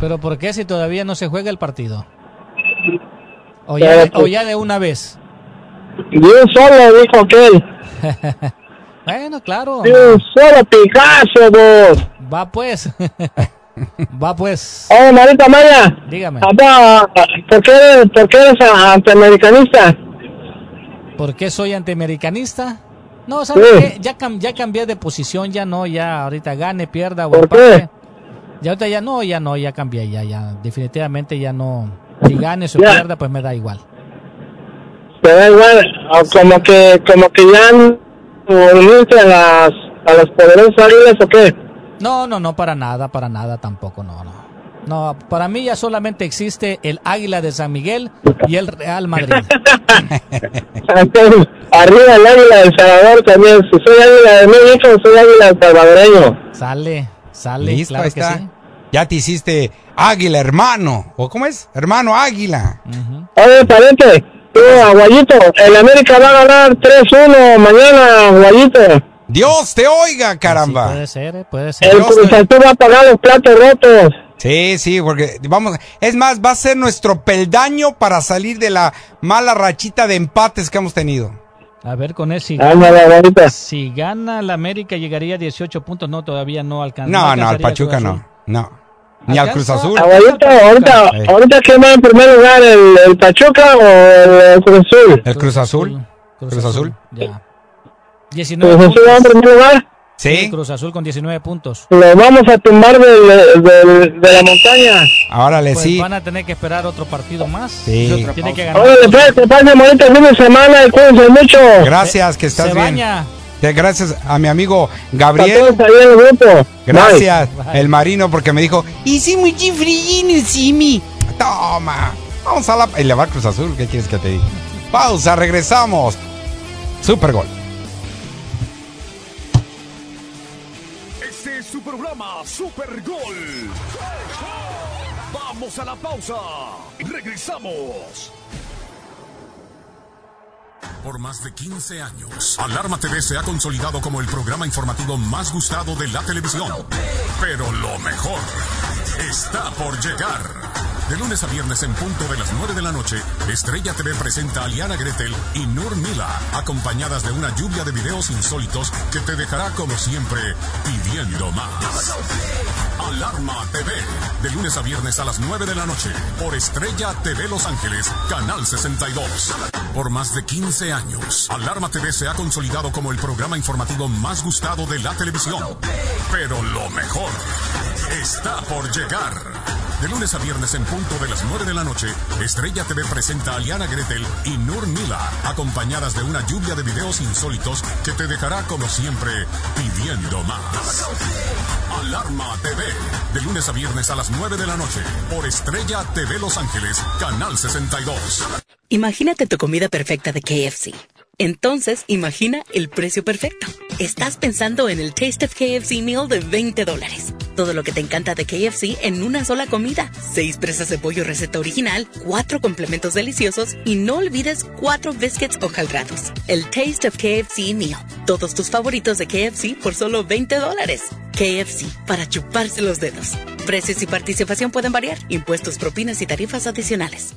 S2: Pero ¿por qué si todavía no se juega el partido? O ya, de, o ya de una vez.
S15: Un solo, dijo aquel.
S2: Bueno, claro.
S15: Un solo Picasso, vos.
S2: Va pues. Va pues.
S15: Oh, Marita Maya.
S2: Dígame.
S15: Papá, ¿por qué, por qué eres antiamericanista?
S2: ¿Por qué soy antiamericanista? No, ¿sabes
S15: Sí.
S2: qué? Ya, cam- ya cambié de posición, ya no, ya ahorita gane, pierda o
S15: ¿Por
S2: empate.
S15: qué?
S2: Ya ahorita ya no, ya no, ya cambié, ya, ya. Definitivamente ya no. Si gane o pierda, pues me da igual.
S15: Da igual, como que, como que ya unirte a las, a las poderosas águilas o qué?
S2: No, no, no, para nada, para nada tampoco, no, no. No, para mí ya solamente existe el Águila de San Miguel y el Real Madrid.
S15: Entonces, Arriba el águila del Salvador también. Si soy águila de México, soy águila del salvadoreño.
S2: Sale, sale,
S1: Listo,
S2: claro que
S1: está.
S2: sí.
S1: Ya te hiciste águila, hermano. ¿O cómo es? Hermano águila.
S15: Oye, pariente, Aguayito, el América va a ganar 3-1 mañana, Aguayito.
S1: Dios te oiga, caramba.
S2: Puede ser, eh, puede ser.
S15: El Cruz Azul va a pagar los platos rotos.
S1: Sí, sí, porque vamos, es más, va a ser nuestro peldaño para salir de la mala rachita de empates que hemos tenido.
S2: A ver, con él, si
S15: Ándale,
S2: gana, si gana el América llegaría a 18 puntos. No, todavía no alcanza.
S1: No, no, al
S2: alcanzaría
S1: Pachuca no, no. Ni al Cruz Azul.
S15: Aguayito, ahorita,
S1: Sí.
S15: ahorita ¿quién va en primer lugar? ¿El, el Pachuca o el, el Cruz Azul?
S1: El Cruz Azul. Cruz Azul.
S2: Ya. 19
S15: ¿Cruz Azul va en primer lugar?
S1: Sí.
S2: Cruz Azul con 19 puntos.
S15: Lo vamos a tumbar del, del- de la montaña.
S1: Órale,
S2: Pues
S1: sí.
S2: van a tener que esperar otro partido más.
S1: Sí.
S2: Tiene que ganar.
S15: Órale, pues, que pasen bonito el fin de semana y cuídense mucho.
S1: Gracias, que estás
S2: Se
S1: bien.
S2: baña.
S1: Gracias a mi amigo Gabriel.
S15: todos ahí en el grupo.
S1: Gracias,
S2: Bye.
S1: el marino, porque me dijo, muy frío, Simi. Toma, vamos a la... Y le va Cruz Azul, ¿qué quieres que te diga? Pausa, regresamos. Super gol.
S4: Este es su programa Super Gol. Vamos a la pausa. Regresamos.
S16: Por más de 15 años, Alarma TV se ha consolidado como el programa informativo más gustado de la televisión. Pero lo mejor está por llegar. De lunes a viernes en punto de las 9 de la noche, Estrella TV presenta a Liana Gretel y Nur Mila, acompañadas de una lluvia de videos insólitos que te dejará como siempre pidiendo más. Alarma TV, de lunes a viernes a las 9 de la noche, por Estrella TV Los Ángeles, Canal 62. Por más de 15 años, Alarma TV se ha consolidado como el programa informativo más gustado de la televisión. Pero lo mejor está por llegar. De lunes a viernes en punto de las 9 de la noche, Estrella TV presenta a Liana Gretel y Nur Mila, acompañadas de una lluvia de videos insólitos que te dejará como siempre pidiendo más. Alarma TV, de lunes a viernes a las 9 de la noche, por Estrella TV Los Ángeles, Canal 62.
S17: Imagínate tu comida perfecta de KFC. Entonces, imagina el precio perfecto. Estás pensando en el Taste of KFC Meal de 20 dólares. Todo lo que te encanta de KFC en una sola comida. Seis presas de pollo receta original, cuatro complementos deliciosos y no olvides cuatro biscuits hojaldраdos. El Taste of KFC Meal. Todos tus favoritos de KFC por solo 20 dólares. KFC, para chuparse los dedos. Precios y participación pueden variar. Impuestos, propinas y tarifas adicionales.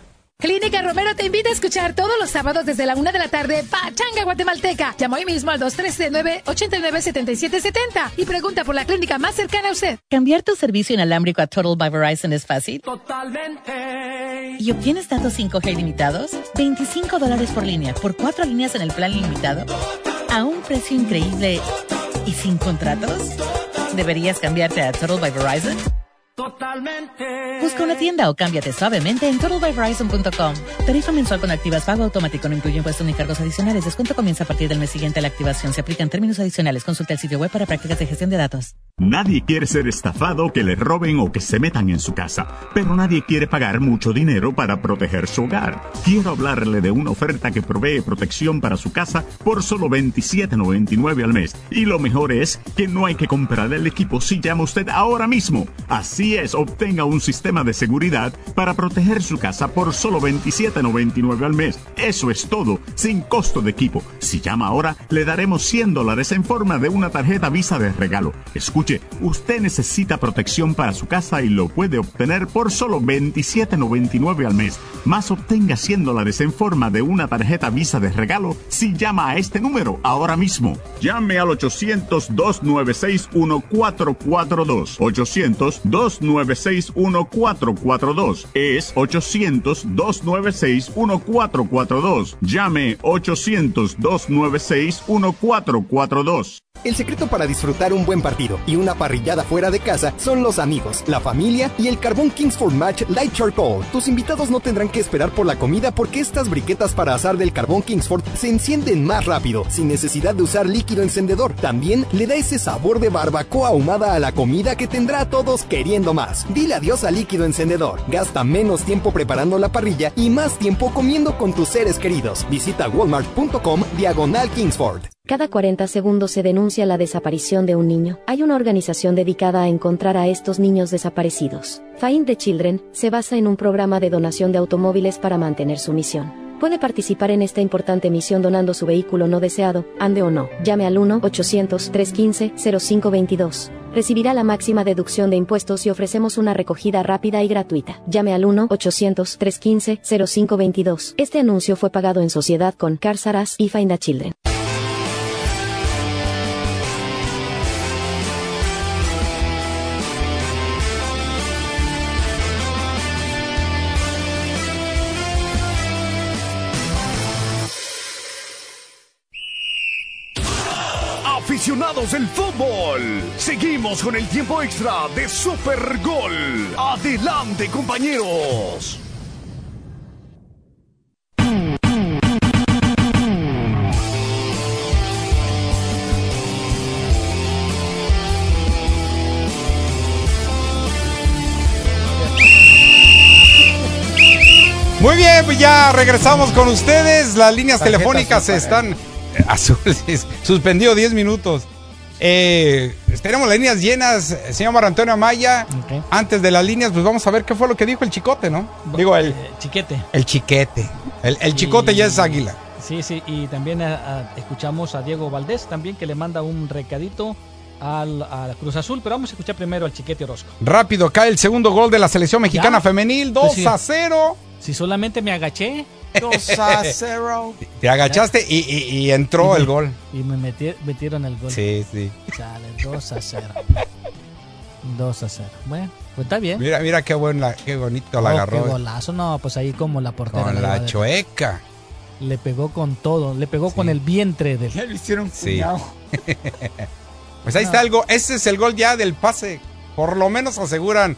S18: Clínica Romero te invita a escuchar todos los sábados desde la una de la tarde Pachanga Guatemalteca. Llama hoy mismo al 239-897770 y pregunta por la clínica más cercana a usted.
S19: Cambiar tu servicio inalámbrico a Total by Verizon es fácil.
S18: Totalmente.
S19: ¿Y obtienes datos 5G ilimitados? 25 dólares por línea por cuatro líneas en el plan ilimitado. A un precio increíble y sin contratos. ¿Deberías cambiarte a Total by Verizon?
S18: Totalmente.
S19: Busca una tienda o cámbiate suavemente en totalbyverizon.com. Tarifa mensual con activas pago automático no incluye impuestos ni cargos adicionales. Descuento comienza a partir del mes siguiente a la activación. Se aplican términos adicionales. Consulta el sitio web para prácticas de gestión de datos.
S16: Nadie quiere ser estafado, que le roben o que se metan en su casa, pero nadie quiere pagar mucho dinero para proteger su hogar. Quiero hablarle de una oferta que provee protección para su casa por solo $27.99 al mes. Y lo mejor es que no hay que comprar el equipo si llama usted ahora mismo. Así es, obtenga un sistema de seguridad para proteger su casa por solo $27.99 al mes. Eso es todo, sin costo de equipo. Si llama ahora, le daremos 100 dólares en forma de una tarjeta Visa de regalo. Escuche, usted necesita protección para su casa y lo puede obtener por solo $27.99 al mes. Más obtenga 100 dólares en forma de una tarjeta Visa de regalo si llama a este número ahora mismo. Llame al 800-296-1442. 800-296-1442. Es 800-296-1442. Llame 800-296-1442.
S5: El secreto para disfrutar un buen partido y una parrillada fuera de casa son los amigos, la familia y el carbón Kingsford Match Light Charcoal. Tus invitados no tendrán que esperar por la comida porque estas briquetas para asar del carbón Kingsford se encienden más rápido, sin necesidad de usar líquido encendedor. También le da ese sabor de barbacoa ahumada a la comida que tendrá a todos queriendo más. Dile adiós al líquido encendedor. Gasta menos tiempo preparando la parrilla y más tiempo comiendo con tus seres queridos. Visita walmart.com diagonal Kingsford.
S6: Cada 40 segundos se denuncia la desaparición de un niño. Hay una organización dedicada a encontrar a estos niños desaparecidos. Find the Children se basa en un programa de donación de automóviles para mantener su misión. Puede participar en esta importante misión donando su vehículo no deseado, ande o no. Llame al 1-800-315-0522. Recibirá la máxima deducción de impuestos y ofrecemos una recogida rápida y gratuita. Llame al 1-800-315-0522. Este anuncio fue pagado en sociedad con Carsaras y Find the Children.
S4: Aficionados del fútbol, seguimos con el tiempo extra de Super Gol. Adelante, compañeros.
S1: Muy bien, pues ya regresamos con ustedes. Las líneas Tarjeta telefónicas azul, están eh, azules. Suspendido 10 minutos. Eh, tenemos las líneas llenas, eh, señor Mar Antonio Amaya. Antes de las líneas, pues vamos a ver qué fue lo que dijo el chicote, ¿no? Digo, el,
S2: Chiquete.
S1: el chiquete. El, el chicote ya es águila.
S2: Sí, sí, y también ah, escuchamos a Diego Valdés también que le manda un recadito al, a Cruz Azul, pero vamos a escuchar primero al Chiquete Orozco.
S1: Rápido, cae el segundo gol de la selección mexicana
S2: ¿Ya?
S1: femenil, 2
S2: Pues sí.
S1: a 0.
S2: Si solamente me agaché.
S1: 2 a 0. Te agachaste y, y- y entró el gol.
S2: Y me meti- metieron el gol.
S1: Sí, sí.
S2: Chale, 2 a 0. 2 a 0. Bueno, pues está bien.
S1: Mira, mira qué buena, qué bonito la
S2: Oh,
S1: agarró.
S2: Qué golazo, no, pues ahí como la portera.
S1: Con
S2: la
S1: la chueca.
S2: Le pegó con todo, le pegó con el vientre del.
S1: Ya lo hicieron sí. pues ahí está algo. Ese es el gol ya del pase. Por lo menos aseguran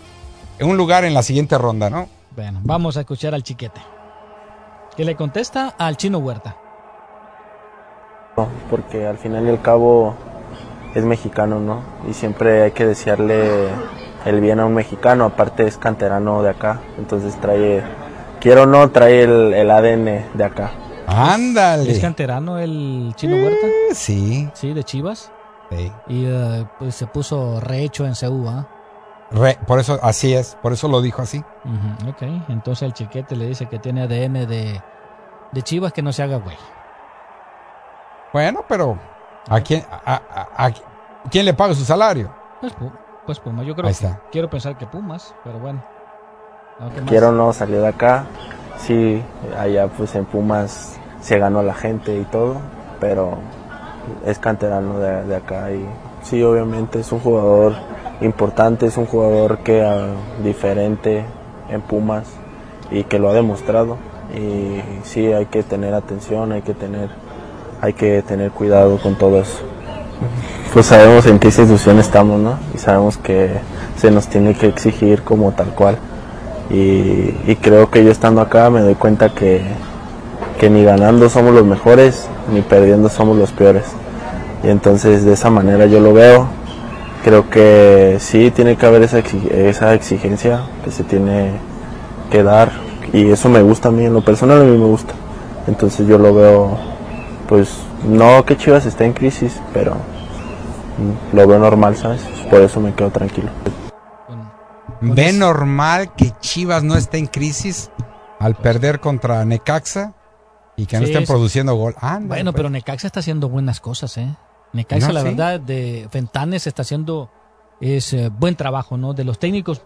S1: un lugar en la siguiente ronda, ¿no?
S2: Bueno, vamos a escuchar al chiquete. Que le contesta al chino Huerta.
S20: Porque al final y al cabo es mexicano, ¿no? Y siempre hay que desearle el bien a un mexicano, aparte es canterano de acá, entonces trae, quiero o no, trae el, ADN de acá.
S1: Ándale.
S2: ¿Es canterano el chino Huerta?
S1: sí.
S2: Sí, de Chivas.
S1: Sí.
S2: Y uh, pues se puso rehecho en Ceú, ¿ah?
S1: Por eso, así es, por eso lo dijo así.
S2: ok, entonces el chiquete le dice que tiene ADN de, de Chivas, que no se haga güey.
S1: Bueno, pero ¿a quién, a, quién le paga su salario?
S2: Pues, pues Pumas, yo creo que quiero pensar que Pumas, pero bueno.
S20: Quiero no salir de acá. Sí, allá pues en Pumas se ganó la gente y todo, pero es canterano de, de acá y sí, obviamente es un jugador importante, es un jugador que uh, diferente en Pumas y que lo ha demostrado. Y sí, hay que tener atención, hay que tener, hay que tener cuidado con todo eso. Pues sabemos en qué institución estamos, ¿no? Y sabemos que se nos tiene que exigir como tal cual. Y, y creo que yo estando acá me doy cuenta que, que ni ganando somos los mejores, ni perdiendo somos los peores. Y entonces de esa manera yo lo veo, creo que sí tiene que haber esa, esa exigencia que se tiene que dar y eso me gusta a mí, en lo personal a mí me gusta. Entonces yo lo veo, pues no que Chivas esté en crisis, pero lo veo normal, ¿sabes? Por eso me quedo tranquilo.
S1: ¿Ve normal que Chivas no esté en crisis al perder contra Necaxa y que no estén produciendo gol? Ah,
S2: bueno,
S1: pues.
S2: pero Necaxa está haciendo buenas cosas, ¿eh? Necaxa, la verdad, de Fentanes está haciendo es eh, buen trabajo, ¿no? De los técnicos.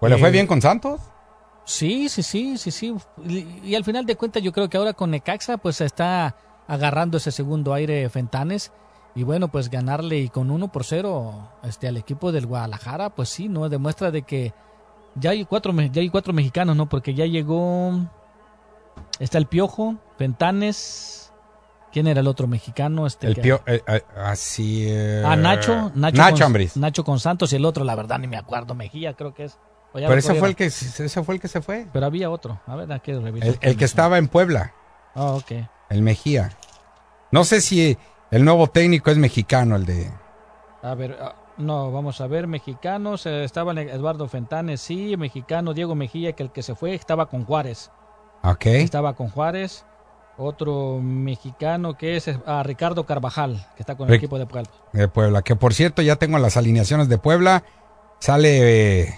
S1: Pues le fue eh, bien con Santos.
S2: Sí, sí, sí, sí, sí. Y, al final de cuentas yo creo que ahora con Necaxa pues está agarrando ese segundo aire Fentanes. Y bueno, pues ganarle y con uno por cero este, al equipo del Guadalajara, pues sí, ¿no? Demuestra de que ya hay cuatro, ya hay cuatro mexicanos, ¿no? Porque ya llegó... Está el Piojo, Fentanes, ¿Quién era el otro mexicano? Este
S1: el pio, eh, eh, así. Eh,
S2: ah, Nacho. Nacho,
S1: Nacho
S2: con, Nacho con Santos y el otro, la verdad, ni me acuerdo. Mejía, creo que es.
S1: Pero ese fue, el que, ese fue el que se fue.
S2: Pero había otro. A ver, aquí
S1: El, el que estaba en Puebla.
S2: Ah, ok.
S1: El Mejía. No sé si el nuevo técnico es mexicano, el de.
S2: A ver, ah, no, vamos a ver. Mexicanos. estaba Eduardo Fentanes, sí. Mexicano, Diego Mejía, que el que se fue estaba con Juárez.
S1: Ok.
S2: Estaba con Juárez. Otro mexicano que es a Ricardo Carvajal, que está con el equipo de Puebla.
S1: De Puebla, que por cierto ya tengo las alineaciones de Puebla. Sale eh,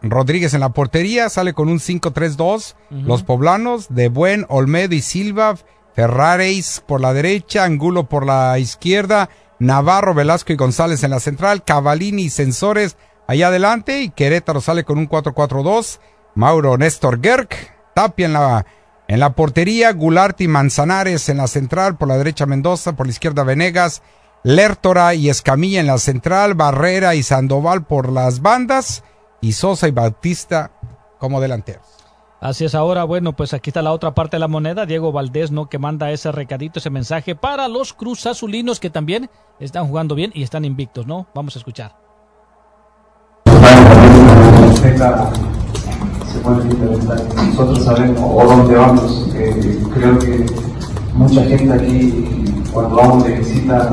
S1: Rodríguez en la portería, sale con un 5-3-2. Los poblanos de Buen, Olmedo y Silva. Ferrareis por la derecha, Angulo por la izquierda, Navarro, Velasco y González en la central, Cavalini y Sensores allá adelante y Querétaro sale con un 4-4-2. Mauro Néstor Gerg, Tapia en la en la portería, Goulart y Manzanares. En la central, por la derecha Mendoza, por la izquierda Venegas, Lertora y Escamilla. En la central, Barrera y Sandoval por las bandas, y Sosa y Bautista como delanteros.
S2: Así es ahora, bueno, pues aquí está la otra parte de la moneda, Diego Valdés, ¿no? Que manda ese recadito, ese mensaje para los Cruz Azulinos que también están jugando bien y están invictos, ¿no? Vamos a escuchar
S21: se puede implementar. Nosotros sabemos o dónde vamos. Creo que mucha gente aquí, cuando vamos de visita,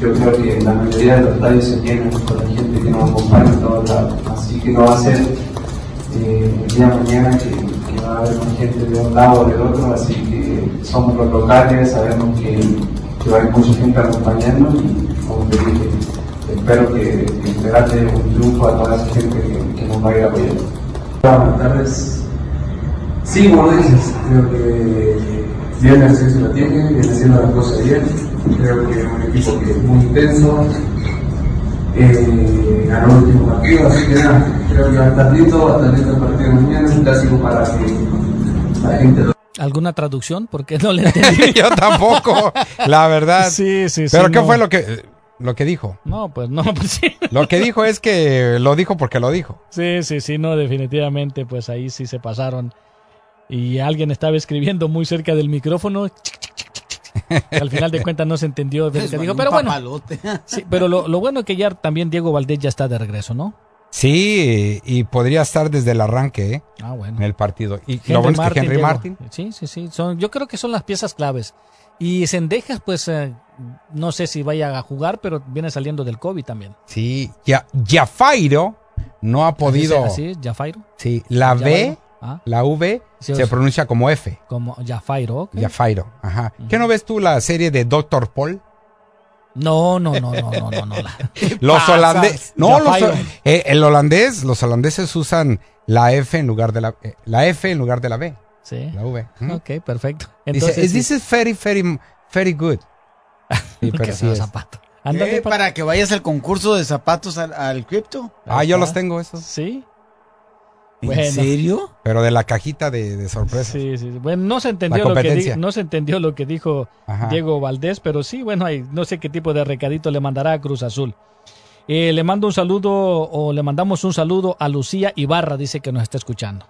S21: yo creo que la mayoría de los estadios se llenan con la gente que nos acompaña en todos lados. Así que no va a ser eh, el día de mañana que, va a haber más gente de un lado o del otro. Así que somos los locales, sabemos que, va a haber mucha gente acompañando y, como te dije, espero que, que un triunfo a toda esa gente que, que nos va a ir apoyando.
S22: Buenas tardes. Sí, como dices, creo que viene así lo tiene, viene haciendo las cosas bien. Creo que es un equipo que es muy intenso. Eh, ganó el último partido, así que nada, creo que va a estar lindo, va a estar lindo el partido de mañana, es un clásico para que la gente lo
S2: ¿Alguna traducción? Porque no le entendí.
S1: Yo tampoco, la verdad.
S2: Sí, sí,
S1: sí. Pero ¿qué fue lo que lo que dijo.
S2: No, pues no, pues sí.
S1: Lo que dijo es que lo dijo porque lo dijo.
S2: Sí, sí, sí, no, definitivamente, pues ahí sí se pasaron. Y alguien estaba escribiendo muy cerca del micrófono. Al final de cuentas no se entendió de lo
S3: Les
S2: que dijo. Pero bueno, sí, pero lo, lo bueno que ya también Diego Valdés ya está de regreso, ¿no?
S1: Sí, y podría estar desde el arranque ¿eh?
S2: Ah, bueno.
S1: en el partido. Y
S2: Henry
S1: lo bueno es que
S2: Martin,
S1: Henry
S2: Diego.
S1: Martin.
S2: Sí, sí, sí. Son, yo creo que son las piezas claves. Y Sendejas, pues, eh, no sé si vaya a jugar, pero viene saliendo del COVID también.
S1: Sí, ya, Jafairo no ha podido.
S2: Así, Jafairo.
S1: Sí, la V,
S2: Jafairo. Ah.
S1: la V
S2: Sí,
S1: se pronuncia como F.
S2: Como Jafairo. ok.
S1: Jafairo, ajá. ¿Qué no ves tú la serie de Doctor Paul?
S2: No, no, no, no, no, no.
S1: Los holandeses. No, los, eh, el holandés, los holandeses usan la F en lugar de la eh, la F en lugar de la B.
S2: Sí.
S1: La V. Ujú.
S2: Ok, perfecto.
S1: Dice,
S2: Entonces,
S1: this is very, very, very good. Sí, pero sí es.
S2: zapato. Pa-
S3: para que vayas al concurso de zapatos al, al cripto.
S1: Ah, yo los tengo esos.
S2: Sí.
S3: ¿En
S2: Bueno.
S3: serio?
S1: Pero de la cajita de, de sorpresa.
S2: Sí, sí. sí. Bueno, no se entendió
S1: La
S2: lo que di-
S1: competencia.
S2: no se entendió lo que dijo
S1: Ajá.
S2: Diego Valdés, pero sí, bueno, hay, no sé qué tipo de recadito le mandará a Cruz Azul. Eh, le mando un saludo o le mandamos un saludo a Lucía Ibarra, dice que nos está escuchando.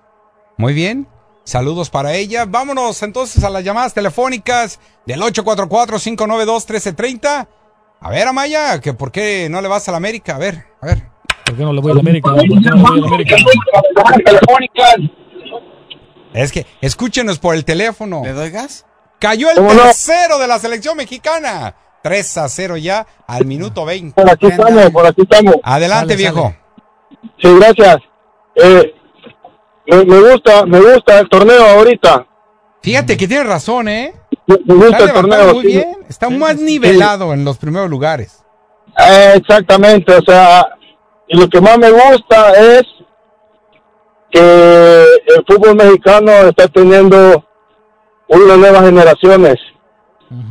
S1: Muy bien. Saludos para ella. Vámonos entonces a las llamadas telefónicas del 844-592-1330. A ver, Amaya, que por qué no le vas a la América. A ver, a ver.
S2: ¿Por qué no le voy a la América? ¿Por qué no le voy a la América?
S1: Es que escúchenos por el teléfono.
S3: ¿Le doy gas?
S1: Cayó el
S23: ¿Cómo no?
S1: tercero de la selección mexicana. 3 a 0 ya al minuto 20.
S23: Por aquí estamos, por aquí estamos.
S1: Adelante, viejo.
S23: Sí, gracias. Eh, me, me gusta, me gusta el torneo ahorita.
S1: Fíjate que tiene razón, ¿eh?
S23: Me, gusta
S1: Está
S23: el torneo.
S1: muy
S23: sí.
S1: bien. Está más nivelado en los primeros lugares.
S23: Eh, exactamente, o sea, y lo que más me gusta es que el fútbol mexicano está teniendo unas nuevas generaciones.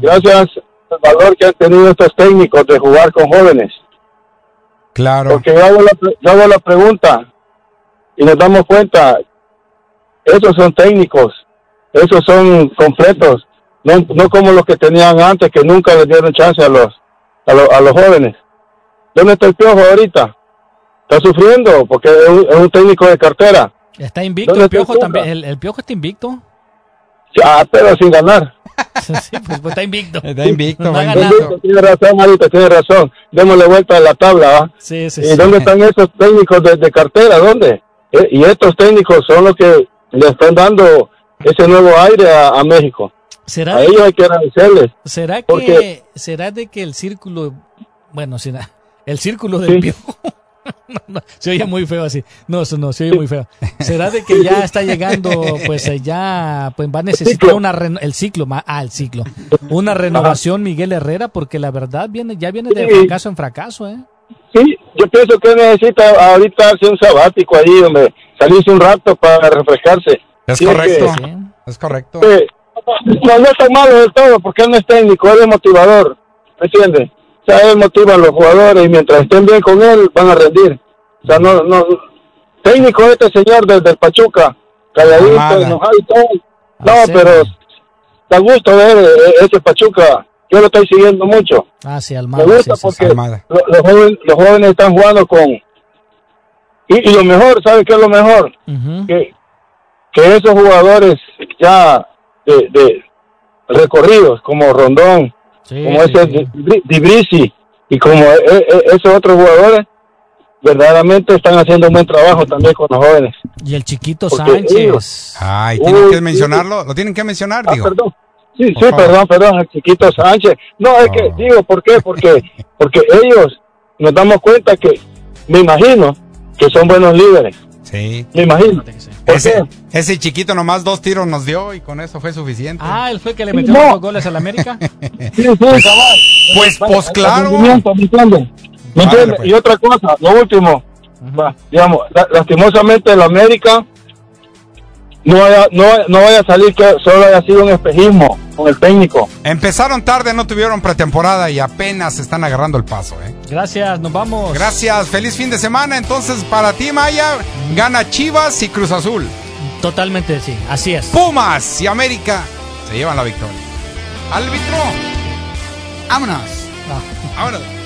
S23: Gracias al valor que han tenido estos técnicos de jugar con jóvenes.
S1: Claro.
S23: Porque yo hago, la, yo hago la pregunta y nos damos cuenta, esos son técnicos, esos son completos, no, no como los que tenían antes, que nunca les dieron chance a los, a, los- a los jóvenes. ¿Dónde está el piojo ahorita? Está sufriendo porque es un, es un técnico de cartera.
S2: Está invicto
S23: ¿Dónde
S2: el Piojo también. El, el Piojo está invicto.
S23: Ah, pero sin ganar.
S2: sí, pues, pues está invicto.
S1: Está invicto,
S2: No
S1: invicto.
S23: Tiene razón, Marita, tiene razón. Démosle vuelta a la tabla, ¿va?
S2: Sí, sí,
S23: ¿Y
S2: sí.
S23: dónde están esos técnicos de, de cartera? ¿Dónde? Eh, y estos técnicos son los que le están dando ese nuevo aire a, a México.
S2: ¿Será,
S23: A ellos hay que agradecerles.
S2: será que
S23: porque-
S2: será de que el círculo, bueno, será el círculo del
S23: Sí.
S2: Piojo No, no, se oye muy feo así. No, eso no, se oye muy feo. ¿Será de que ya está llegando, pues eh, ya pues va a necesitar una reno- el ciclo, ah, el ciclo, una renovación Miguel Herrera porque la verdad viene ya viene de fracaso en fracaso, ¿eh?
S23: Sí, yo pienso que necesita ahorita hacer un sabático ahí, donde salirse un rato para refrescarse.
S1: Es
S23: Tiene
S1: correcto.
S23: que-
S1: Es correcto.
S23: Sí. No, no es tan malo del todo, porque él no es técnico, él es motivador, ¿me entiendes? O sea, él motiva a los jugadores y mientras estén bien con él, van a rendir. O sea, no, no, técnico este señor desde el Pachuca, calladito, enojado y todo. No,
S2: Ah,
S23: pero da gusto ver eh, ese Pachuca, yo lo estoy siguiendo mucho.
S2: Ah, sí,
S23: Me
S2: Almada.
S23: gusta
S2: sí, sí, sí.
S23: porque lo- los, jóvenes, los jóvenes están jugando con... Y, y lo mejor, ¿sabe qué es lo mejor?
S2: Ujú.
S23: que, que esos jugadores ya de, de recorridos, como Rondón,
S2: Sí,
S23: como
S2: sí,
S23: ese Dibrisi y como e- e- esos otros jugadores, verdaderamente están haciendo un buen trabajo también con los jóvenes.
S2: Y el chiquito
S23: Porque
S2: Sánchez.
S23: ellos-
S1: Ay, tienen
S23: Uy,
S1: que mencionarlo. Lo tienen que mencionar,
S23: Ah,
S1: digo.
S23: perdón. Sí, sí,
S1: favor.
S23: perdón, perdón, el chiquito Sánchez. No, es que, digo, ¿por qué? Porque, porque ellos nos damos cuenta que, me imagino, que son buenos líderes.
S1: Sí.
S23: Me imagino. ¿Por
S1: Ese, ese chiquito nomás dos tiros nos dio y con eso fue suficiente.
S2: Ah, él fue el que le metió
S23: no.
S2: los dos goles al América.
S23: Sí, sí, cabal.
S1: Pues, pues claro.
S23: ¿me entiendes? ¿Me
S1: Ándale,
S23: entiendes?
S1: pues.
S23: Y otra cosa, lo último, va, digamos, la- lastimosamente el América no vaya, no, no vaya a salir que solo haya sido un espejismo con el técnico.
S1: Empezaron tarde, no tuvieron pretemporada y apenas están agarrando el paso, ¿eh?
S2: Gracias, nos vamos.
S1: Gracias, feliz fin de semana. Entonces, para ti, Maya, gana Chivas y Cruz Azul.
S2: Totalmente sí, así es.
S1: Pumas y América se llevan la victoria. Árbitro,
S3: Vámonos.
S2: Ah.
S1: vámonos.